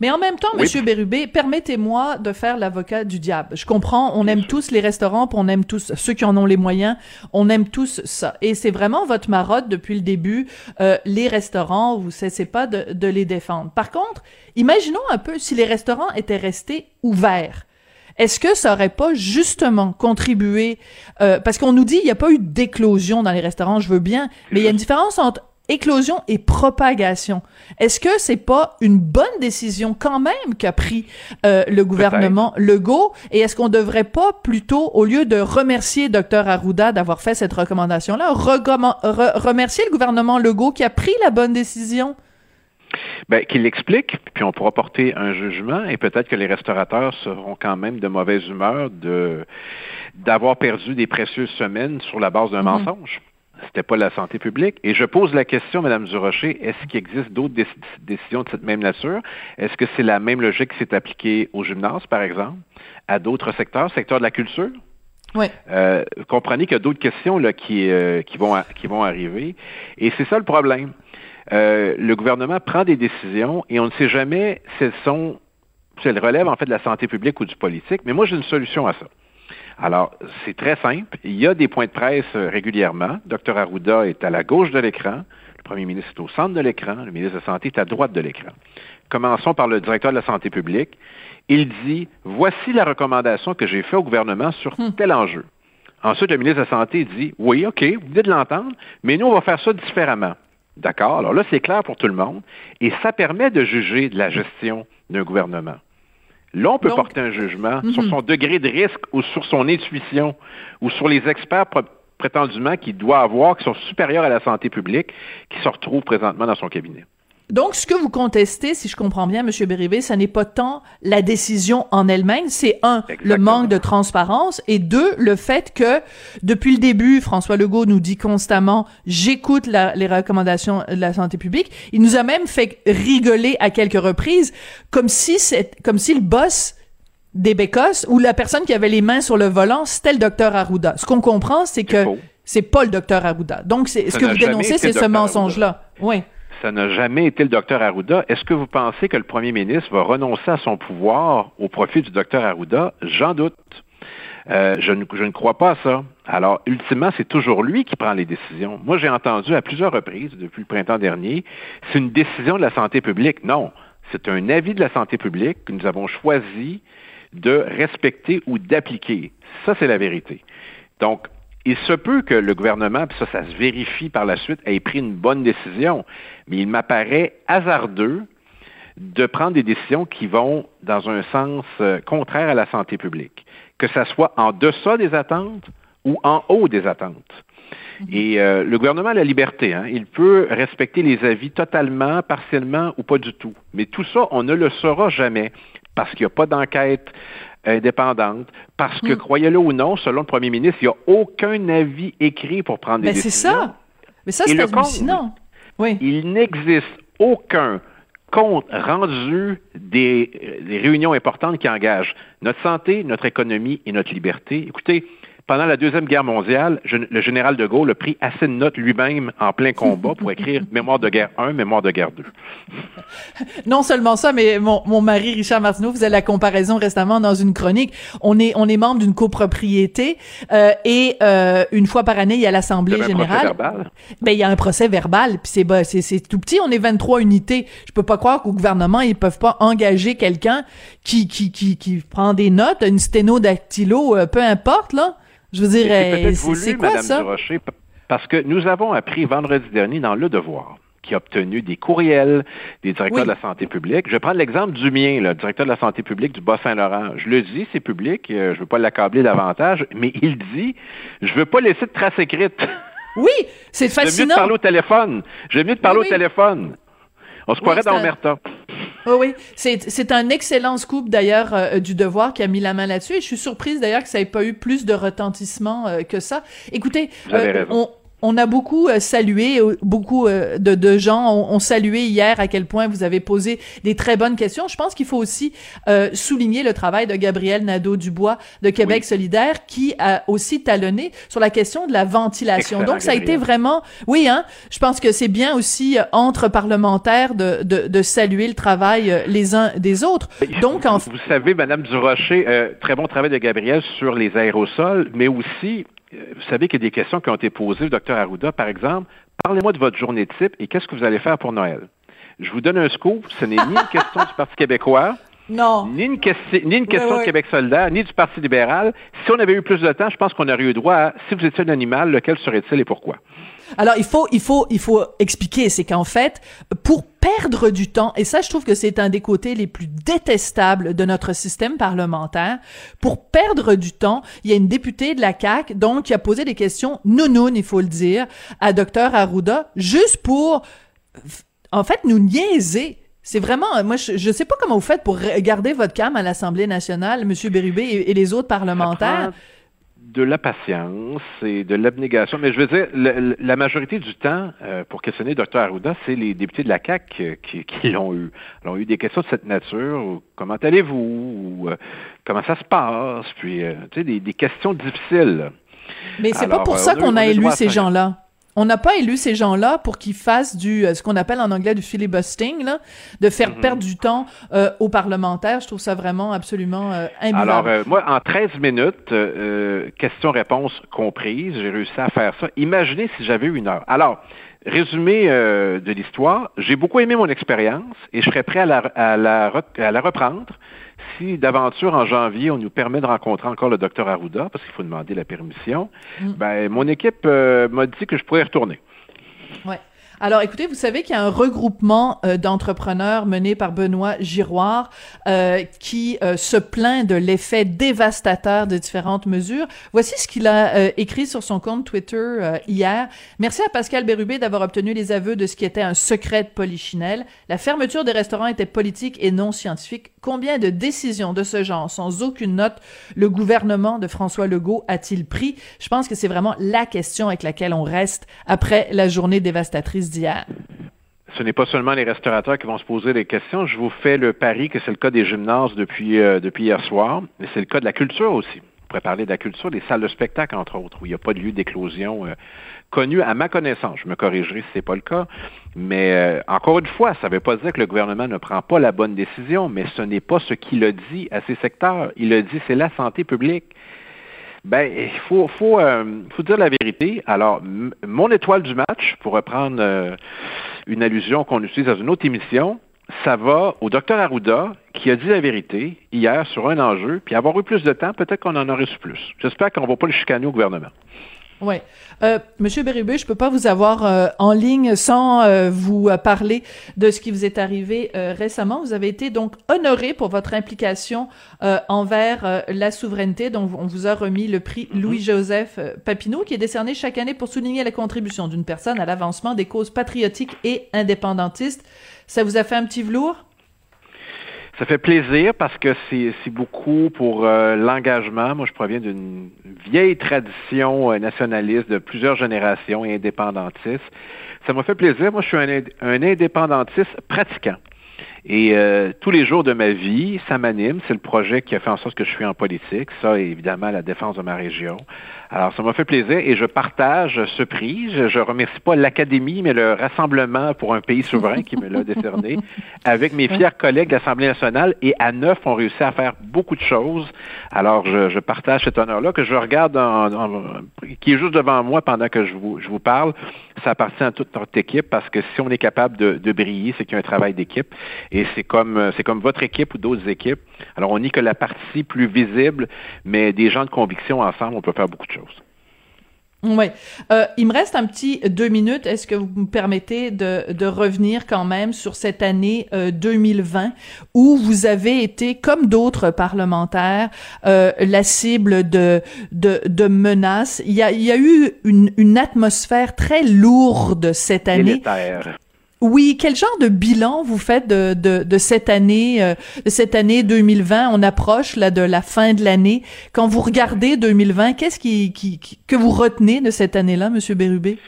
D: Mais en même temps,
H: Oui.
D: Monsieur Bérubé, permettez-moi de faire l'avocat du diable. Je comprends, on aime tous les restaurants, puis on aime tous ceux qui en ont les moyens, on aime tous ça. Et c'est vraiment votre marotte depuis le début. euh, les restaurants, vous cessez pas de, de les défendre. Par contre, imaginons un peu si les restaurants étaient restés ouverts. Est-ce que ça aurait pas justement contribué euh, parce qu'on nous dit il n'y a pas eu d'éclosion dans les restaurants, je veux bien, mais il y a une différence entre éclosion et propagation. Est-ce que c'est pas une bonne décision quand même qu'a pris euh, le gouvernement Legault? Et est-ce qu'on devrait pas plutôt au lieu de remercier Dr Arruda d'avoir fait cette recommandation là, remercier le gouvernement Legault qui a pris la bonne décision?
H: Ben, qu'il l'explique, puis on pourra porter un jugement, et peut-être que les restaurateurs seront quand même de mauvaise humeur de d'avoir perdu des précieuses semaines sur la base d'un
D: Mhm.
H: mensonge. C'était pas la santé publique. Et je pose la question, Madame Durocher, est-ce qu'il existe d'autres déc- décisions de cette même nature? Est-ce que c'est la même logique qui s'est appliquée au gymnase, par exemple, à d'autres secteurs, secteur de la culture?
D: Oui.
H: Euh, comprenez qu'il y a d'autres questions là, qui, euh, qui, vont, a- qui vont arriver. Et c'est ça le problème. Euh, le gouvernement prend des décisions et on ne sait jamais si elles sont, si elles relèvent en fait de la santé publique ou du politique. Mais moi, j'ai une solution à ça. Alors, c'est très simple. Il y a des points de presse euh, régulièrement. Dr Arruda est à la gauche de l'écran. Le premier ministre est au centre de l'écran. Le ministre de la Santé est à droite de l'écran. Commençons par le directeur de la santé publique. Il dit, voici la recommandation que j'ai faite au gouvernement sur tel enjeu. Ensuite, le ministre de la Santé dit, oui, OK, vous venez de l'entendre, mais nous, on va faire ça différemment. D'accord? Alors là, c'est clair pour tout le monde. Et ça permet de juger de la gestion d'un gouvernement. Là, on peut
D: Donc-
H: porter un jugement
D: Mhm.
H: sur son degré de risque ou sur son intuition ou sur les experts pr- prétendument qu'il doit avoir, qui sont supérieurs à la santé publique, qui se retrouvent présentement dans son cabinet.
D: Donc, ce que vous contestez, si je comprends bien, Monsieur Béribé, ça n'est pas tant la décision en elle-même, c'est un, le manque de transparence, et deux, le fait que, depuis le début, François Legault nous dit constamment, j'écoute les recommandations de la santé publique. Il nous a même fait rigoler à quelques reprises, comme si c'est, comme si le boss des bécosses ou la personne qui avait les mains sur le volant, c'était le docteur Arruda. Ce qu'on comprend, c'est que c'est pas le docteur Arruda. Donc, c'est, ce que vous dénoncez, c'est ce mensonge-là. Oui.
H: Ça n'a jamais été le docteur Arruda. Est-ce que vous pensez que le premier ministre va renoncer à son pouvoir au profit du docteur Arruda? J'en doute. Euh, je, ne, je ne crois pas à ça. Alors, ultimement, c'est toujours lui qui prend les décisions. Moi, j'ai entendu à plusieurs reprises depuis le printemps dernier, c'est une décision de la santé publique. Non, c'est un avis de la santé publique que nous avons choisi de respecter ou d'appliquer. Ça, c'est la vérité. Donc, il se peut que le gouvernement, puis ça, ça se vérifie par la suite, ait pris une bonne décision, mais il m'apparaît hasardeux de prendre des décisions qui vont dans un sens euh, contraire à la santé publique, que ça soit en deçà des attentes ou en haut des attentes. Et euh, le gouvernement a la liberté, hein. il peut respecter les avis totalement, partiellement ou pas du tout. Mais tout ça, on ne le saura jamais parce qu'il n'y a pas d'enquête indépendante, parce que,
D: Mm.
H: croyez-le ou non, selon le premier ministre, il n'y a aucun avis écrit pour prendre des
D: Ben, c'est
H: décisions.
D: ça. Mais ça, c'est
H: le compte-
D: hallucinant. Oui.
H: Il n'existe aucun compte rendu des, des réunions importantes qui engagent notre santé, notre économie et notre liberté. Écoutez, pendant la Deuxième Guerre mondiale, je- le général de Gaulle a pris assez de notes lui-même en plein combat pour écrire Mémoire de guerre 1, Mémoire de guerre 2.
D: Non seulement ça, mais mon, mon mari Richard Martineau faisait la comparaison récemment dans une chronique. On est on est membre d'une copropriété euh, et euh, une fois par année il y a l'assemblée générale. Ben il y a un procès verbal puis c'est bah, c'est c'est tout petit. On est 23 unités. Je peux pas croire qu'au gouvernement ils peuvent pas engager quelqu'un qui qui qui qui prend des notes, une sténodactylo, euh, peu importe là. Je veux dire,
H: C'est
D: euh, c'est quoi
H: Madame
D: ça?
H: Durocher, parce que nous avons appris vendredi dernier dans Le Devoir qui a obtenu des courriels des directeurs
D: Oui.
H: de la santé publique. Je vais prendre l'exemple du mien, le directeur de la santé publique du Bas-Saint-Laurent. Je le dis, c'est public, euh, je veux pas l'accabler davantage, mais il dit, je veux pas laisser de traces écrites.
D: Oui, c'est
H: J'aime mieux de
D: fascinant.
H: parler au téléphone. J'aime mieux de parler
D: Oui,
H: au téléphone. On se croirait dans Omerta.
D: Oui, oui. C'est, c'est un excellent scoop d'ailleurs euh, du Devoir qui a mis la main là-dessus. Et je suis surprise d'ailleurs que ça n'ait pas eu plus de retentissement euh, que ça. Écoutez, euh, on, on a beaucoup euh, salué, euh, beaucoup euh, de, de gens ont, ont salué hier à quel point vous avez posé des très bonnes questions. Je pense qu'il faut aussi euh, souligner le travail de Gabriel Nadeau-Dubois de Québec solidaire qui a aussi talonné sur la question de la ventilation.
H: Excellent,
D: Donc, ça a été vraiment, oui, hein, je pense que c'est bien aussi entre parlementaires de, de, de saluer le travail les uns des autres. Donc, en
H: Vous savez, Madame Durocher, euh, très bon travail de Gabriel sur les aérosols, mais aussi, vous savez qu'il y a des questions qui ont été posées au docteur Arruda, par exemple. Parlez-moi de votre journée type et qu'est-ce que vous allez faire pour Noël? Je vous donne un scoop, ce n'est ni une question du Parti québécois,
D: non.
H: ni une, question- ni une question
D: ouais.
H: de Québec solidaire, ni du Parti libéral. Si on avait eu plus de temps, je pense qu'on aurait eu droit à, si vous étiez un animal, lequel serait-il et pourquoi?
D: Alors, il faut, il faut, il faut expliquer, c'est qu'en fait, pour perdre du temps, et ça, je trouve que c'est un des côtés les plus détestables de notre système parlementaire, pour perdre du temps, il y a une députée de la CAQ, donc, qui a posé des questions nounounes, il faut le dire, à Dr Arruda, juste pour, en fait, nous niaiser. C'est vraiment, moi, je, je sais pas comment vous faites pour garder votre calme à l'Assemblée nationale, Monsieur Bérubé et, et les autres parlementaires.
H: De la patience et de l'abnégation. Mais je veux dire, le- la majorité du temps, euh, pour questionner Dr Arruda, c'est les députés de la CAQ euh, qui, qui l'ont eu. Ils ont eu des questions de cette nature. ou comment allez-vous? Ou, euh, comment ça se passe? Puis, euh, tu sais, des, des questions difficiles.
D: Mais c'est pas
H: Alors,
D: pour
H: euh,
D: ça qu'on
H: on
D: a élu ces gens-là. On n'a pas élu ces gens-là pour qu'ils fassent du euh, ce qu'on appelle en anglais du filibustering, là, de faire
H: Mm-hmm.
D: perdre du temps euh, aux parlementaires. Je trouve ça vraiment absolument euh, imbuvable.
H: Alors, euh, moi, en 13 minutes, questions-réponses comprises, j'ai réussi à faire ça. Imaginez si j'avais eu une heure. Alors, résumé euh, de l'histoire, j'ai beaucoup aimé mon expérience et je serais prêt à la, à la, à la reprendre si d'aventure en janvier, on nous permet de rencontrer encore le docteur Arruda, parce qu'il faut demander la permission.
D: Mm.
H: Ben, mon équipe euh, m'a dit que je pourrais y retourner.
D: Ouais. Alors, écoutez, vous savez qu'il y a un regroupement euh, d'entrepreneurs mené par Benoît Giroir euh, qui euh, se plaint de l'effet dévastateur de différentes mesures. Voici ce qu'il a euh, écrit sur son compte Twitter euh, hier. Merci à Pascal Bérubé d'avoir obtenu les aveux de ce qui était un secret de polichinelle. La fermeture des restaurants était politique et non scientifique. Combien de décisions de ce genre, sans aucune note, le gouvernement de François Legault a-t-il pris? Je pense que c'est vraiment la question avec laquelle on reste après la journée dévastatrice d'hier.
H: Ce n'est pas seulement les restaurateurs qui vont se poser des questions. Je vous fais le pari que c'est le cas des gymnases depuis, euh, depuis hier soir, mais c'est le cas de la culture aussi. On pourrait parler de la culture, des salles de spectacle, entre autres, où il n'y a pas de lieu d'éclosion euh, connu à ma connaissance. Je me corrigerai si ce n'est pas le cas. Mais euh, encore une fois, ça ne veut pas dire que le gouvernement ne prend pas la bonne décision, mais ce n'est pas ce qu'il a dit à ces secteurs. Il a dit c'est la santé publique. Ben, il faut, faut, euh, faut dire la vérité. Alors, mon étoile du match, pour reprendre euh, une allusion qu'on utilise dans une autre émission, ça va au docteur Arruda qui a dit la vérité hier sur un enjeu, puis avoir eu plus de temps, peut-être qu'on en aurait su plus. J'espère qu'on ne va pas le chicaner au gouvernement.
D: Ouais. Euh, Monsieur Bérubé, je peux pas vous avoir euh, en ligne sans euh, vous euh, parler de ce qui vous est arrivé euh, récemment. Vous avez été donc honoré pour votre implication euh, envers euh, la souveraineté. Donc, on vous a remis le prix Louis-Joseph euh, Papineau, qui est décerné chaque année pour souligner la contribution d'une personne à l'avancement des causes patriotiques et indépendantistes. Ça vous a fait un petit velours?
H: Ça fait plaisir parce que c'est beaucoup pour euh, l'engagement. Moi, je proviens d'une vieille tradition euh, nationaliste de plusieurs générations et indépendantiste. Ça m'a fait plaisir. Moi, je suis un, ind- un indépendantiste pratiquant. Et euh, tous les jours de ma vie, ça m'anime. C'est le projet qui a fait en sorte que je suis en politique. Ça, évidemment, la défense de ma région. Alors, ça m'a fait plaisir et je partage ce prix. Je, je remercie pas l'Académie, mais le Rassemblement pour un pays souverain qui me l'a décerné avec mes fiers collègues de l'Assemblée nationale. Et à neuf, on réussi à faire beaucoup de choses. Alors, je, je partage cet honneur-là que je regarde, en, en- qui est juste devant moi pendant que je vous, je vous parle. Ça appartient à toute notre équipe parce que si on est capable de, de briller, c'est qu'il y a un travail d'équipe. Et c'est comme, c'est comme votre équipe ou d'autres équipes. Alors, on n'est que la partie plus visible, mais des gens de conviction ensemble, on peut faire beaucoup de choses.
D: Oui. Euh, il me reste un petit deux minutes. Est-ce que vous me permettez de, de revenir quand même sur cette année euh, 2020 où vous avez été, comme d'autres parlementaires, euh, la cible de, de, de menaces? Il y a, il y a eu une, une atmosphère très lourde cette année.
G: Délétère.
D: Oui, quel genre de bilan vous faites de, de, cette année, euh, de cette année 2020 On approche là de la fin de l'année. Quand vous regardez 2020, qu'est-ce qui, qui, qui- que vous retenez de cette année-là, Monsieur Bérubé?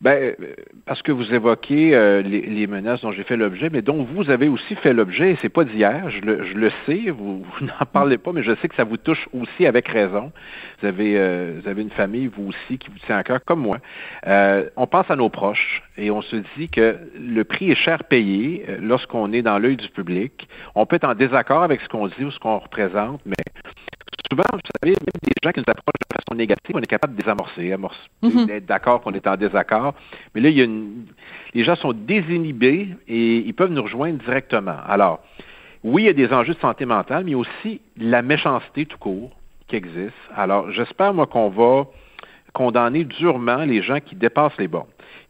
H: Ben, euh, parce que vous évoquez euh, les, les menaces dont j'ai fait l'objet, mais dont vous avez aussi fait l'objet, et c'est pas d'hier, je le, je le sais, vous, vous n'en parlez pas, mais je sais que ça vous touche aussi avec raison. Vous avez, euh, vous avez une famille, vous aussi, qui vous tient à cœur, comme moi. Euh, on pense à nos proches et on se dit que le prix est cher payé euh, lorsqu'on est dans l'œil du public. On peut être en désaccord avec ce qu'on dit ou ce qu'on représente, mais souvent, vous savez, même des gens qui nous approchent de façon négative, on est capable de désamorcer, amorcer,
D: Mhm.
H: d'être d'accord qu'on est en désaccord. Mais là, il y a une... les gens sont désinhibés et ils peuvent nous rejoindre directement. Alors, oui, il y a des enjeux de santé mentale, mais il y a aussi la méchanceté tout court qui existe. Alors, j'espère, moi, qu'on va condamner durement les gens qui dépassent les bornes.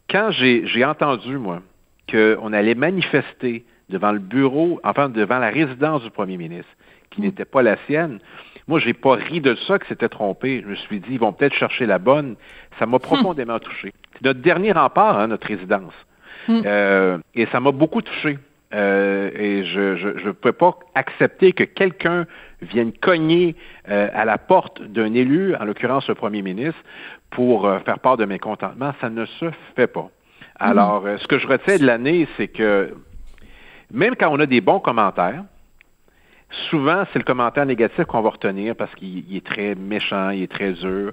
H: Quand j'ai entendu, moi, qu'on allait manifester devant le bureau, enfin, devant la résidence du premier ministre, qui n'était pas la sienne, moi, j'ai pas ri de ça que c'était trompé. Je me suis dit, ils vont peut-être chercher la bonne. Ça m'a profondément touché. C'est notre dernier rempart, hein, notre résidence. Euh, et ça m'a beaucoup touché. Euh, et je je je peux pas accepter que quelqu'un vienne cogner euh, à la porte d'un élu, en l'occurrence le premier ministre, pour euh, faire part de mécontentement. Ça ne se fait pas. Alors, euh, ce que je retiens de l'année, c'est que même quand on a des bons commentaires, souvent c'est le commentaire négatif qu'on va retenir parce qu'il il est très méchant, il est très dur.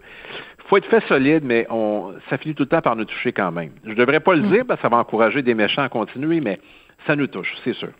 H: faut être fait solide, mais on, ça finit tout le temps par nous toucher quand même. Je devrais pas le dire parce que ça va encourager des méchants à continuer, mais ça nous touche, c'est sûr.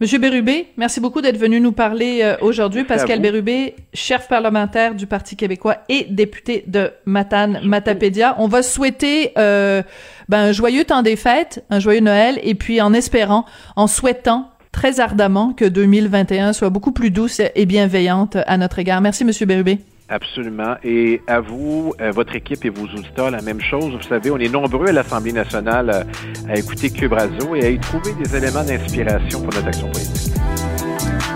D: Monsieur Bérubé, merci beaucoup d'être venu nous parler euh, aujourd'hui. Pascal. Bérubé, chef parlementaire du Parti québécois et député de Matane Matapédia. On va souhaiter euh, ben, un joyeux temps des fêtes, un joyeux Noël, et puis en espérant, en souhaitant très ardemment que 2021 soit beaucoup plus douce et bienveillante à notre égard. Merci, Monsieur Bérubé.
H: Absolument. Et à vous, votre équipe et vos auditeurs, la même chose. Vous savez, on est nombreux à l'Assemblée nationale à écouter Cube Radio et à y trouver des éléments d'inspiration pour notre action politique.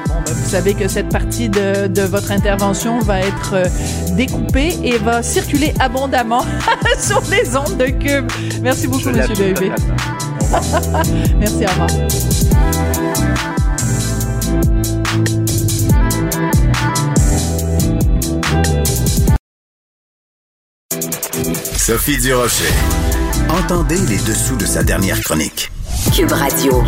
D: Bon, ben, vous savez que cette partie de, de votre intervention va être euh, découpée et va circuler abondamment sur les ondes de Cube. Merci beaucoup,
H: Je
D: Monsieur
H: l'assume
D: Bérubé. Merci, au revoir.
E: Sophie Durocher. Entendez les dessous de sa dernière chronique.
A: Cube Radio.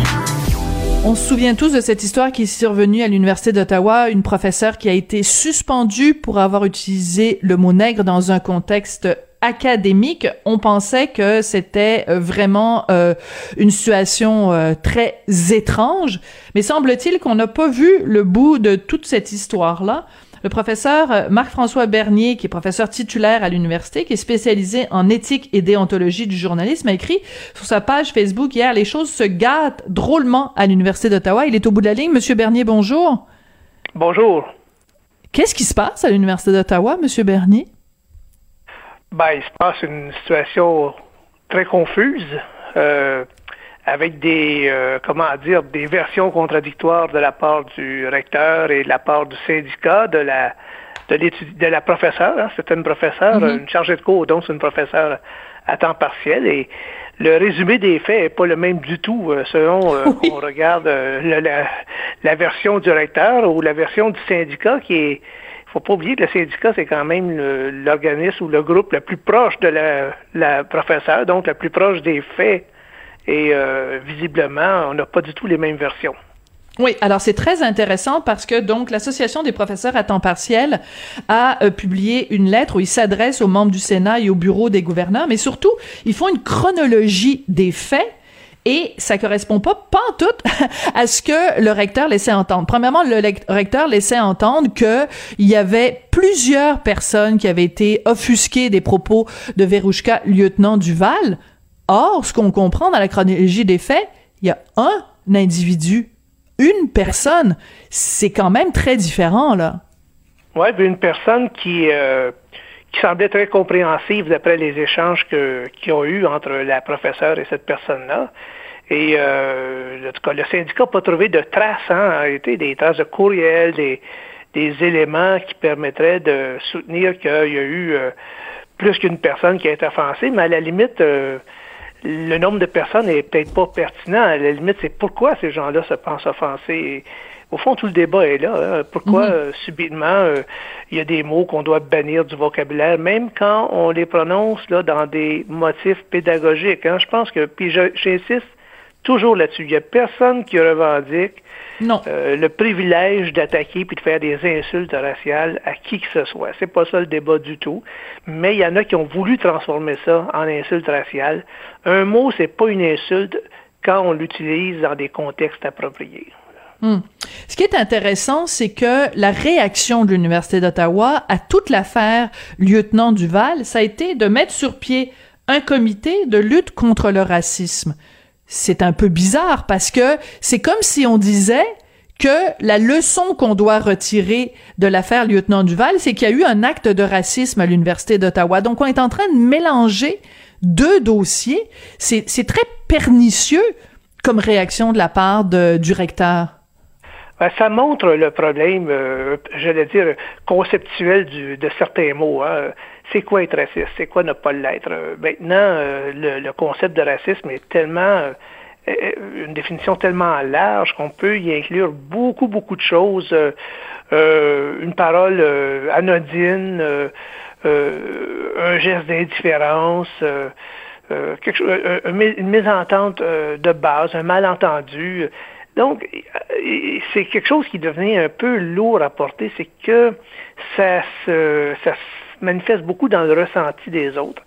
D: On se souvient tous de cette histoire qui est survenue à l'Université d'Ottawa, une professeure qui a été suspendue pour avoir utilisé le mot nègre dans un contexte académique. On pensait que c'était euh, vraiment euh, une situation euh, très étrange, mais semble-t-il qu'on n'a pas vu le bout de toute cette histoire-là. Le professeur euh, Marc-François Bernier, qui est professeur titulaire à l'université, qui est spécialisé en éthique et déontologie du journalisme, a écrit sur sa page Facebook hier, les choses se gâtent drôlement à l'Université d'Ottawa. Il est au bout de la ligne. Monsieur Bernier, bonjour.
K: Bonjour.
D: Qu'est-ce qui se passe à l'Université d'Ottawa, Monsieur Bernier?
K: Ben, il se passe une situation très confuse, euh, avec des, euh, comment dire, des versions contradictoires de la part du recteur et de la part du syndicat, de la, de de la professeure. hein. C'est une professeure,
D: Mhm.
K: une chargée de cours, donc c'est une professeure à temps partiel. Et le résumé des faits n'est pas le même du tout euh, selon euh,
D: Oui.
K: qu'on regarde euh, le- la, la version du recteur ou la version du syndicat qui est faut pas oublier que le syndicat, c'est quand même l'organisme ou le groupe le plus proche de la, la professeure, donc le plus proche des faits. Et euh, visiblement, on n'a pas du tout les mêmes versions.
D: Oui, alors c'est très intéressant parce que donc l'association des professeurs à temps partiel a euh, publié une lettre où ils s'adressent aux membres du Sénat et au bureau des gouverneurs, mais surtout ils font une chronologie des faits. Et ça correspond pas, pas tout, à ce que le recteur laissait entendre. Premièrement, le recteur laissait entendre que il y avait plusieurs personnes qui avaient été offusquées des propos de Verouchka, lieutenant Duval. Or, ce qu'on comprend dans la chronologie des faits, il y a un individu, une personne. C'est quand même très différent, là.
K: Oui, une personne qui, euh, qui semblait très compréhensive d'après les échanges qu'ils ont eus entre la professeure et cette personne-là. Et euh, en tout cas, le syndicat n'a pas trouvé de traces, hein, été des traces de courriel, des, des éléments qui permettraient de soutenir qu'il y a eu euh, plus qu'une personne qui a été offensée, mais à la limite, le nombre de personnes n'est peut-être pas pertinent. À la limite, c'est pourquoi ces gens-là se pensent offensés? au fond, tout le débat est là. Hein. Pourquoi mhm. subitement il y a des mots qu'on doit bannir du vocabulaire, même quand on les prononce là dans des motifs pédagogiques. Hein? Je pense que, puis j'insiste toujours là-dessus. Il n'y a personne qui revendique euh, le privilège d'attaquer puis de faire des insultes raciales à qui que ce soit. C'est pas ça le débat du tout. Mais il y en a qui ont voulu transformer ça en insulte raciale. Un mot, c'est pas une insulte quand on l'utilise dans des contextes appropriés.
D: Hmm. Ce qui est intéressant, c'est que la réaction de l'Université d'Ottawa à toute l'affaire lieutenant Duval, ça a été de mettre sur pied un comité de lutte contre le racisme c'est un peu bizarre parce que c'est comme si on disait que la leçon qu'on doit retirer de l'affaire lieutenant Duval, c'est qu'il y a eu un acte de racisme à l'Université d'Ottawa. Donc, on est en train de mélanger deux dossiers. C'est très pernicieux comme réaction de la part du recteur.
K: Ben, ça montre le problème, euh, j'allais dire, conceptuel de certains mots. Hein c'est quoi être raciste, c'est quoi ne pas l'être? Euh, maintenant, euh, le, concept de racisme est tellement euh, une définition tellement large qu'on peut y inclure beaucoup, beaucoup de choses. une parole anodine, un geste d'indifférence, une mésentente de base, un malentendu. Donc, c'est quelque chose qui devenait un peu lourd à porter, c'est que ça se, ça se manifeste beaucoup dans le ressenti des autres.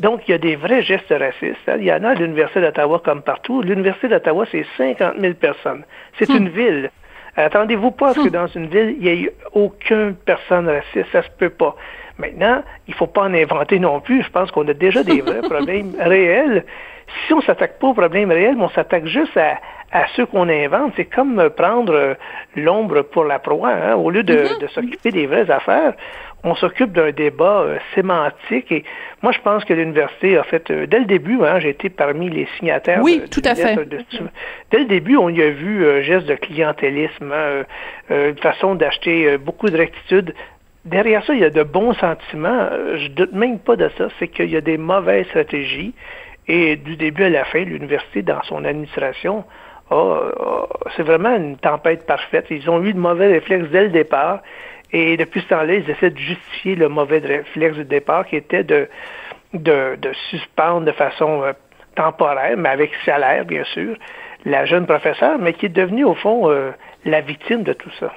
K: Donc, il y a des vrais gestes racistes. Hein. Il y en a à l'Université d'Ottawa comme partout. L'Université d'Ottawa, c'est 50 000 personnes. C'est hmm. une ville. Attendez-vous pas à ce que hmm. dans une ville, il n'y ait aucune personne raciste. Ça se peut pas. Maintenant, il ne faut pas en inventer non plus. Je pense qu'on a déjà des vrais problèmes réels. Si on s'attaque pas aux problèmes réels, mais on s'attaque juste à, à ceux qu'on invente, c'est comme prendre l'ombre pour la proie. Hein. Au lieu de, mm-hmm. de s'occuper des vraies affaires, on s'occupe d'un débat euh, sémantique. Et moi, je pense que l'université a fait, euh, dès le début, hein, j'ai été parmi les signataires.
D: Oui, tout à fait.
K: dès le début, on y a vu un euh, geste de clientélisme, hein, une façon d'acheter beaucoup de rectitude. Derrière ça, il y a de bons sentiments. Je doute même pas de ça. C'est qu'il y a des mauvaises stratégies. Et du début à la fin, l'université, dans son administration, c'est vraiment une tempête parfaite. Ils ont eu de mauvais réflexes dès le départ. Et depuis ce temps-là, ils essaient de justifier le mauvais réflexe du départ qui était de, de, suspendre de façon euh, temporaire, mais avec salaire, bien sûr, la jeune professeure, mais qui est devenue, au fond, euh, la victime de tout ça.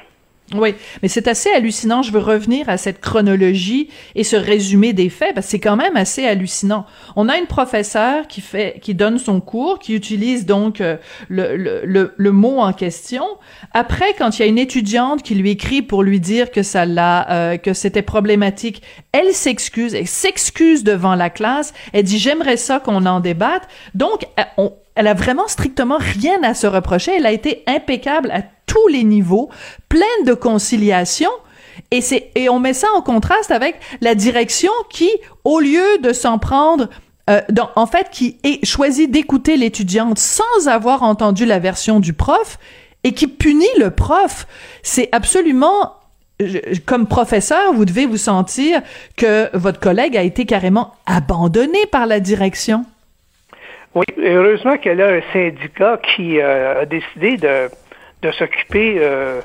D: Oui, mais c'est assez hallucinant. Je veux revenir à cette chronologie et ce résumé des faits c'est quand même assez hallucinant. On a une professeure qui fait, qui donne son cours, qui utilise donc euh, le, mot en question. Après, quand il y a une étudiante qui lui écrit pour lui dire que ça l'a, euh, que c'était problématique, elle s'excuse, elle s'excuse devant la classe. Elle dit j'aimerais ça qu'on en débatte. Donc, euh, elle a vraiment strictement rien à se reprocher. Elle a été impeccable à tous les niveaux, pleine de conciliation. Et c'est et on met ça en contraste avec la direction qui, au lieu de s'en prendre euh, en fait, qui est choisi d'écouter l'étudiante sans avoir entendu la version du prof et qui punit le prof. C'est absolument comme professeur, vous devez vous sentir que votre collègue a été carrément abandonné par la direction.
K: Oui, heureusement qu'elle a un syndicat qui euh, a décidé de, de s'occuper euh,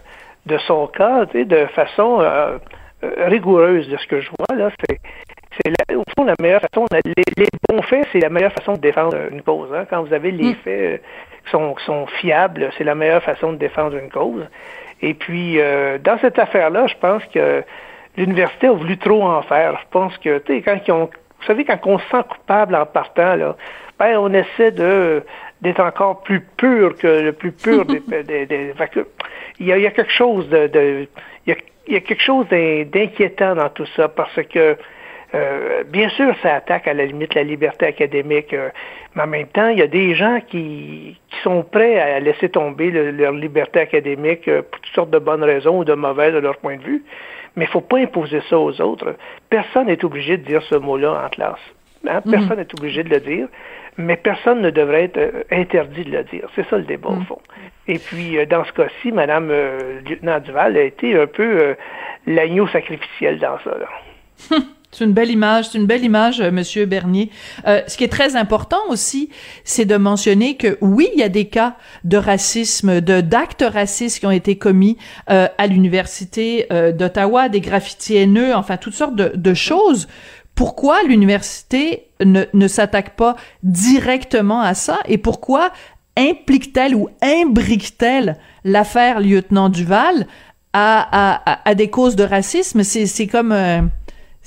K: de son cas de façon euh, rigoureuse de ce que je vois. là. C'est, c'est au fond la meilleure façon. Les, bons faits, c'est la meilleure façon de défendre une cause. Hein. Quand vous avez les mm. faits qui sont, qui sont fiables, c'est la meilleure façon de défendre une cause. Et puis, dans cette affaire-là, je pense que l'université a voulu trop en faire. Je pense que, tu sais, quand ils ont, vous savez, quand on se sent coupable en partant, là, ben, on essaie de d'être encore plus pur que le plus pur des, des, il, y a, il y a quelque chose de, de il, y a, il y a quelque chose d'inquiétant dans tout ça parce que Euh, bien sûr, ça attaque à la limite la liberté académique, euh, mais en même temps, il y a des gens qui, qui sont prêts à laisser tomber leur liberté académique euh, pour toutes sortes de bonnes raisons ou de mauvaises de leur point de vue. Mais il ne faut pas imposer ça aux autres. Personne n'est obligé de dire ce mot-là en classe. Hein? Mhm. Personne n'est obligé de le dire, mais personne ne devrait être interdit de le dire. C'est ça le débat, au mhm. fond. Et puis, dans ce cas-ci, Mme lieutenant Duval a été un peu l'agneau sacrificiel dans ça. Là.
D: C'est une belle image, c'est une belle image, euh, Monsieur Bernier. Euh, ce qui est très important aussi, c'est de mentionner que oui, il y a des cas de racisme, de d'actes racistes qui ont été commis euh, à l'université d'Ottawa, des graffitis haineux, enfin toutes sortes de, de choses. Pourquoi l'université ne, s'attaque pas directement à ça et pourquoi implique-t-elle ou imbrique-t-elle l'affaire lieutenant Duval à, des causes de racisme? C'est comme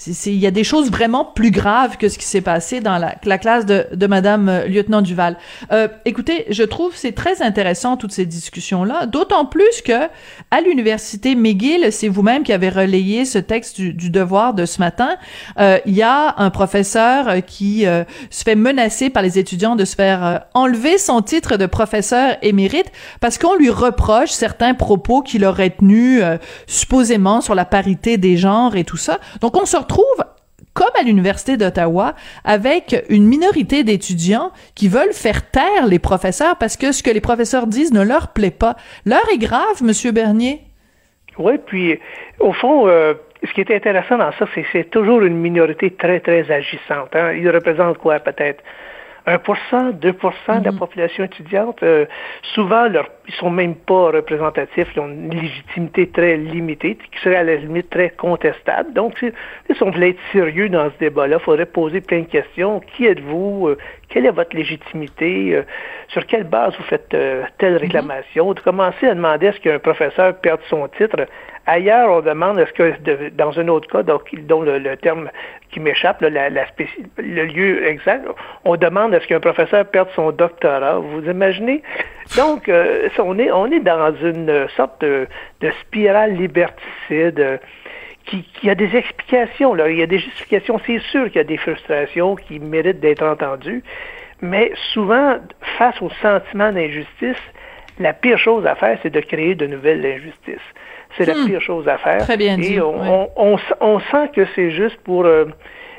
D: il y a des choses vraiment plus graves que ce qui s'est passé dans la, la classe de, de Madame euh, lieutenant Duval. Euh, écoutez, je trouve c'est très intéressant toutes ces discussions là, d'autant plus que à l'université McGill, c'est vous-même qui avez relayé ce texte du, devoir de ce matin. Euh, il y a un professeur qui se fait menacer par les étudiants de se faire enlever son titre de professeur émérite parce qu'on lui reproche certains propos qu'il aurait tenus supposément sur la parité des genres et tout ça. Donc on se retrouve comme à l'Université d'Ottawa, avec une minorité d'étudiants qui veulent faire taire les professeurs parce que ce que les professeurs disent ne leur plaît pas. L'heure est grave, Monsieur Bernier.
K: Oui, puis au fond, euh, ce qui est intéressant dans ça, c'est que c'est toujours une minorité très, très agissante. Hein. Ils représentent quoi, peut-être? 1%, 2% de la mhm. population étudiante, euh, souvent, leur, ils sont même pas représentatifs, ils ont une légitimité très limitée, qui serait à la limite très contestable. Donc, si on voulait être sérieux dans ce débat-là, il faudrait poser plein de questions. Qui êtes-vous? Euh, quelle est votre légitimité? Euh, sur quelle base vous faites telle mhm. réclamation? De commencer à demander est-ce qu'un professeur perde son titre Ailleurs, on demande est-ce que dans un autre cas, donc dont le, terme qui m'échappe, le lieu exact, on demande est-ce qu'un professeur perde son doctorat? Vous imaginez? Donc, euh, on est dans une sorte de, spirale liberticide. Qui, qui, a des explications, il y a des justifications, c'est sûr qu'il y a des frustrations qui méritent d'être entendues, mais souvent, face au sentiment d'injustice, la pire chose à faire, c'est de créer de nouvelles injustices. C'est la hmm. pire chose à faire.
D: Très bien
K: dit. Et on, on, sent que c'est juste pour euh,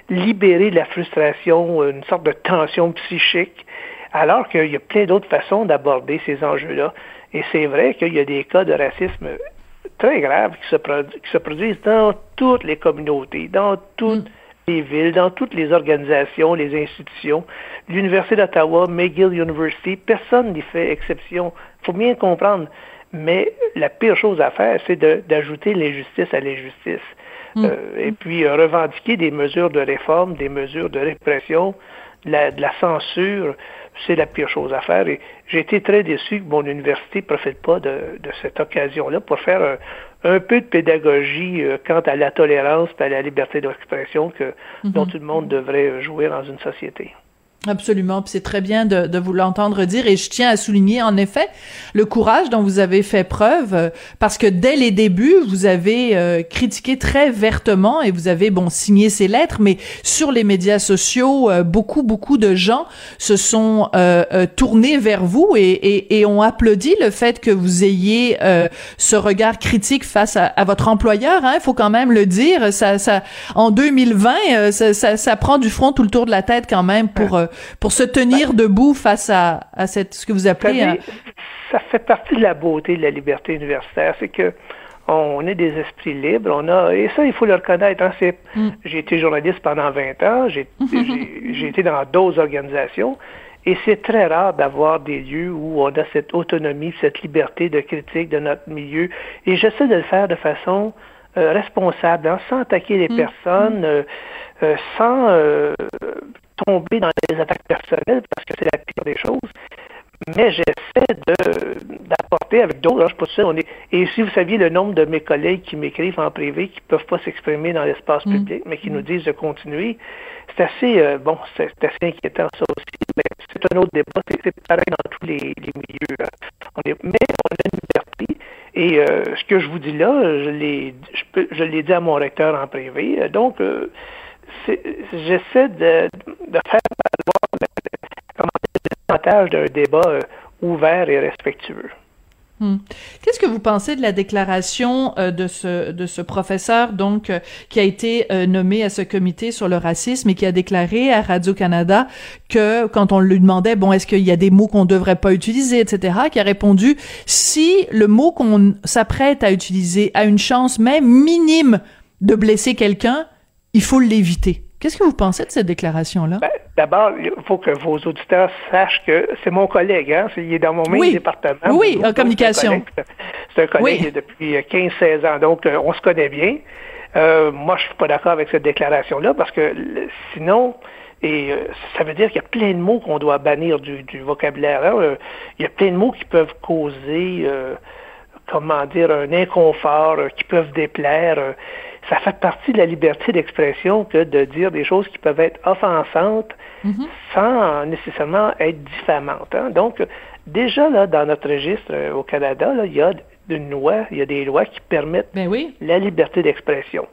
K: libérer de la frustration, une sorte de tension psychique, alors qu'il y a plein d'autres façons d'aborder ces enjeux-là. Et c'est vrai qu'il y a des cas de racisme très graves qui se, qui se produisent dans toutes les communautés, dans toutes hmm. les villes, dans toutes les organisations, les institutions. L'Université d'Ottawa, McGill University, personne n'y fait exception. Il faut bien comprendre. Mais la pire chose à faire, c'est d'ajouter l'injustice à l'injustice. Mm. Euh, et puis euh, revendiquer des mesures de réforme, des mesures de répression, de la, censure, c'est la pire chose à faire. Et j'ai été très déçu que mon université ne profite pas de, cette occasion-là pour faire un, peu de pédagogie euh, quant à la tolérance et à la liberté d'expression que dont tout le monde devrait jouer dans une société.
D: Absolument, c'est très bien de, de vous l'entendre dire et je tiens à souligner en effet le courage dont vous avez fait preuve euh, parce que dès les débuts vous avez euh, critiqué très vertement et vous avez bon signé ces lettres mais sur les médias sociaux euh, beaucoup beaucoup de gens se sont tournés vers vous et, et, et, ont applaudi le fait que vous ayez ce regard critique face à, à votre employeur hein, il faut quand même le dire ça ça en 2020 ça, ça, ça prend du front tout le tour de la tête quand même pour pour se tenir ben, debout face à, à cette, ce que vous appelez...
K: Ça fait partie de la beauté de la liberté universitaire, c'est que on est des esprits libres, on a et ça il faut le reconnaître. Hein, mm. J'ai été journaliste pendant 20 ans, j'ai été dans d'autres organisations et c'est très rare d'avoir des lieux où on a cette autonomie, cette liberté de critique de notre milieu. Et j'essaie de le faire de façon euh, responsable, hein, sans attaquer les mm. personnes, mm. Euh, euh, sans tomber dans les attaques personnelles parce que c'est la pire des choses. Mais j'essaie d'apporter avec d'autres, je pense on est, et si vous saviez le nombre de mes collègues qui m'écrivent en privé, qui ne peuvent pas s'exprimer dans l'espace mm. public, mais qui nous disent de continuer, c'est assez, euh, bon, c'est assez inquiétant ça aussi, mais c'est un autre débat, c'est pareil dans tous les, milieux. On est, mais on a une liberté, et euh, ce que je vous dis là, je l'ai je, je dit à mon recteur en privé, donc, euh, j'essaie de, de, faire valoir d'un débat euh, ouvert et respectueux.
D: Hmm. Qu'est-ce que vous pensez de la déclaration euh, de ce de ce professeur donc euh, qui a été nommé à ce comité sur le racisme et qui a déclaré à Radio Canada que quand on lui demandait bon est-ce qu'il y a des mots qu'on devrait pas utiliser etc qui a répondu si le mot qu'on s'apprête à utiliser a une chance même minime de blesser quelqu'un il faut l'éviter. Qu'est-ce que vous pensez de cette déclaration-là?
K: Ben, d'abord, il faut que vos auditeurs sachent que c'est mon collègue, hein? Il est dans mon même département.
D: Oui, en communication.
K: C'est un collègue, depuis 15-16 ans, donc euh, on se connaît bien. Euh, moi, je suis pas d'accord avec cette déclaration-là parce que sinon, et euh, ça veut dire qu'il y a plein de mots qu'on doit bannir du, vocabulaire. Hein. il y a plein de mots qui peuvent causer, comment dire, un inconfort, qui peuvent déplaire ça fait partie de la liberté d'expression que de dire des choses qui peuvent être offensantes mhm. sans nécessairement être diffamantes. Hein. Donc, déjà, là, dans notre registre euh, au Canada, là, il y a une loi, il y a des lois qui permettent
D: ben oui.
K: la liberté d'expression.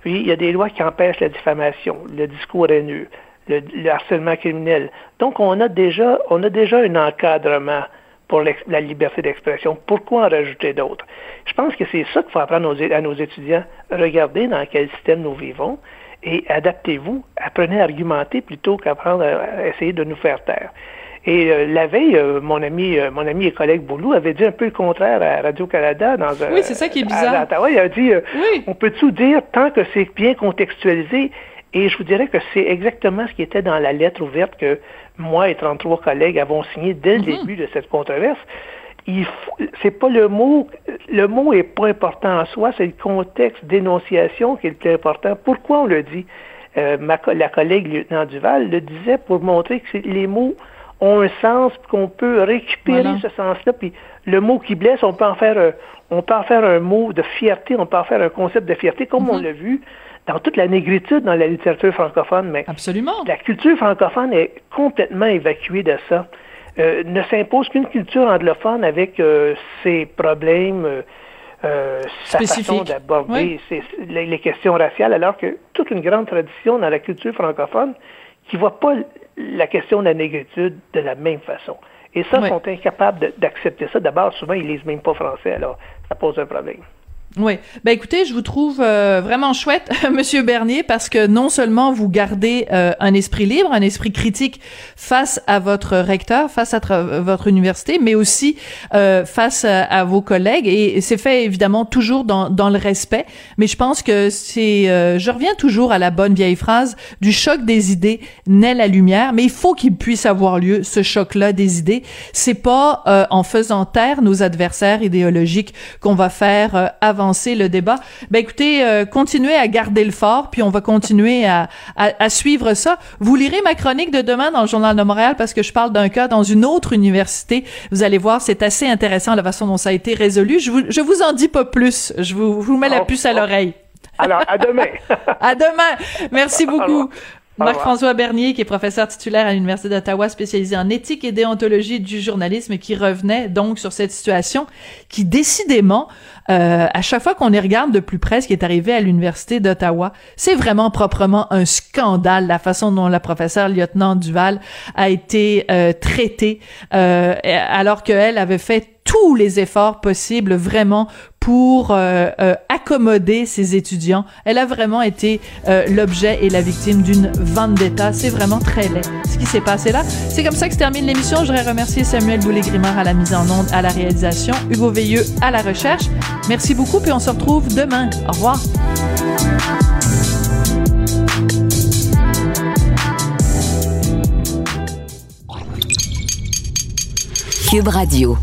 K: Puis, il y a des lois qui empêchent la diffamation, le discours haineux, le, le harcèlement criminel. Donc, on a déjà, on a déjà un encadrement pour la liberté d'expression. Pourquoi en rajouter d'autres? Je pense que c'est ça qu'il faut apprendre à nos étudiants. Regardez dans quel système nous vivons et adaptez-vous. Apprenez à argumenter plutôt qu'apprendre à essayer de nous faire taire. Et euh, la veille, euh, mon ami, euh, mon ami et collègue Boulou avait dit un peu le contraire à Radio-Canada dans un.
D: Oui, c'est ça qui est bizarre.
K: Il a dit, on peut tout dire tant que c'est bien contextualisé. Et je vous dirais que c'est exactement ce qui était dans la lettre ouverte que moi et 33 collègues avons signé dès le mhm. début de cette controverse. C'est pas le mot, le mot est pas important en soi, c'est le contexte d'énonciation qui est le plus important. Pourquoi on le dit? Euh, ma, la collègue lieutenant Duval le disait pour montrer que les mots ont un sens, qu'on peut récupérer ce sens-là, puis le mot qui blesse, on peut en faire un, on peut en faire un mot de fierté, on peut en faire un concept de fierté, comme on mhm. l'a vu dans toute la négritude dans la littérature francophone, mais
D: Absolument.
K: la culture francophone est complètement évacuée de ça. Euh, ne s'impose qu'une culture anglophone avec euh, ses problèmes, euh, sa façon d'aborder les, questions raciales, alors que toute une grande tradition dans la culture francophone qui ne voit pas la question de la négritude de la même façon. Et ça, ils sont incapables d'accepter ça. D'abord, souvent, ils lisent même pas français, alors ça pose un problème.
D: Oui. Ben écoutez, je vous trouve euh, vraiment chouette, Monsieur Bernier, parce que non seulement vous gardez euh, un esprit libre, un esprit critique face à votre recteur, face à votre université, mais aussi euh, face à, vos collègues, et c'est fait évidemment toujours dans, dans le respect. Mais je pense que c'est, je reviens toujours à la bonne vieille phrase du choc des idées naît la lumière, mais il faut qu'il puisse avoir lieu ce choc-là des idées. C'est pas en faisant taire nos adversaires idéologiques qu'on va faire avancer le débat. Ben écoutez, euh, continuez à garder le fort, puis on va continuer à, à, suivre ça. Vous lirez ma chronique de demain dans le Journal de Montréal parce que je parle d'un cas dans une autre université. Vous allez voir, c'est assez intéressant la façon dont ça a été résolu. Je vous, je vous en dis pas plus. Je vous, vous mets la oh, puce à l'oreille.
K: Alors, à demain.
D: à demain. Merci beaucoup. Marc-François Bernier, qui est professeur titulaire à l'Université d'Ottawa, spécialisé en éthique et déontologie du journalisme, qui revenait donc sur cette situation qui, décidément, euh, à chaque fois qu'on y regarde de plus près ce qui est arrivé à l'Université d'Ottawa, c'est vraiment proprement un scandale, la façon dont la professeure lieutenant Duval a été euh, traitée, euh, alors qu'elle avait fait tous les efforts possibles vraiment pour euh, euh, accommoder ses étudiants. Elle a vraiment été euh, l'objet et la victime d'une vendetta. C'est vraiment très laid ce qui s'est passé là. C'est comme ça que se termine l'émission. Je voudrais remercier Samuel Boulay-Grimard à la mise en onde, à la réalisation, Hugo Veilleux à la recherche. Merci beaucoup et on se retrouve demain. Au revoir.
A: Cube Radio.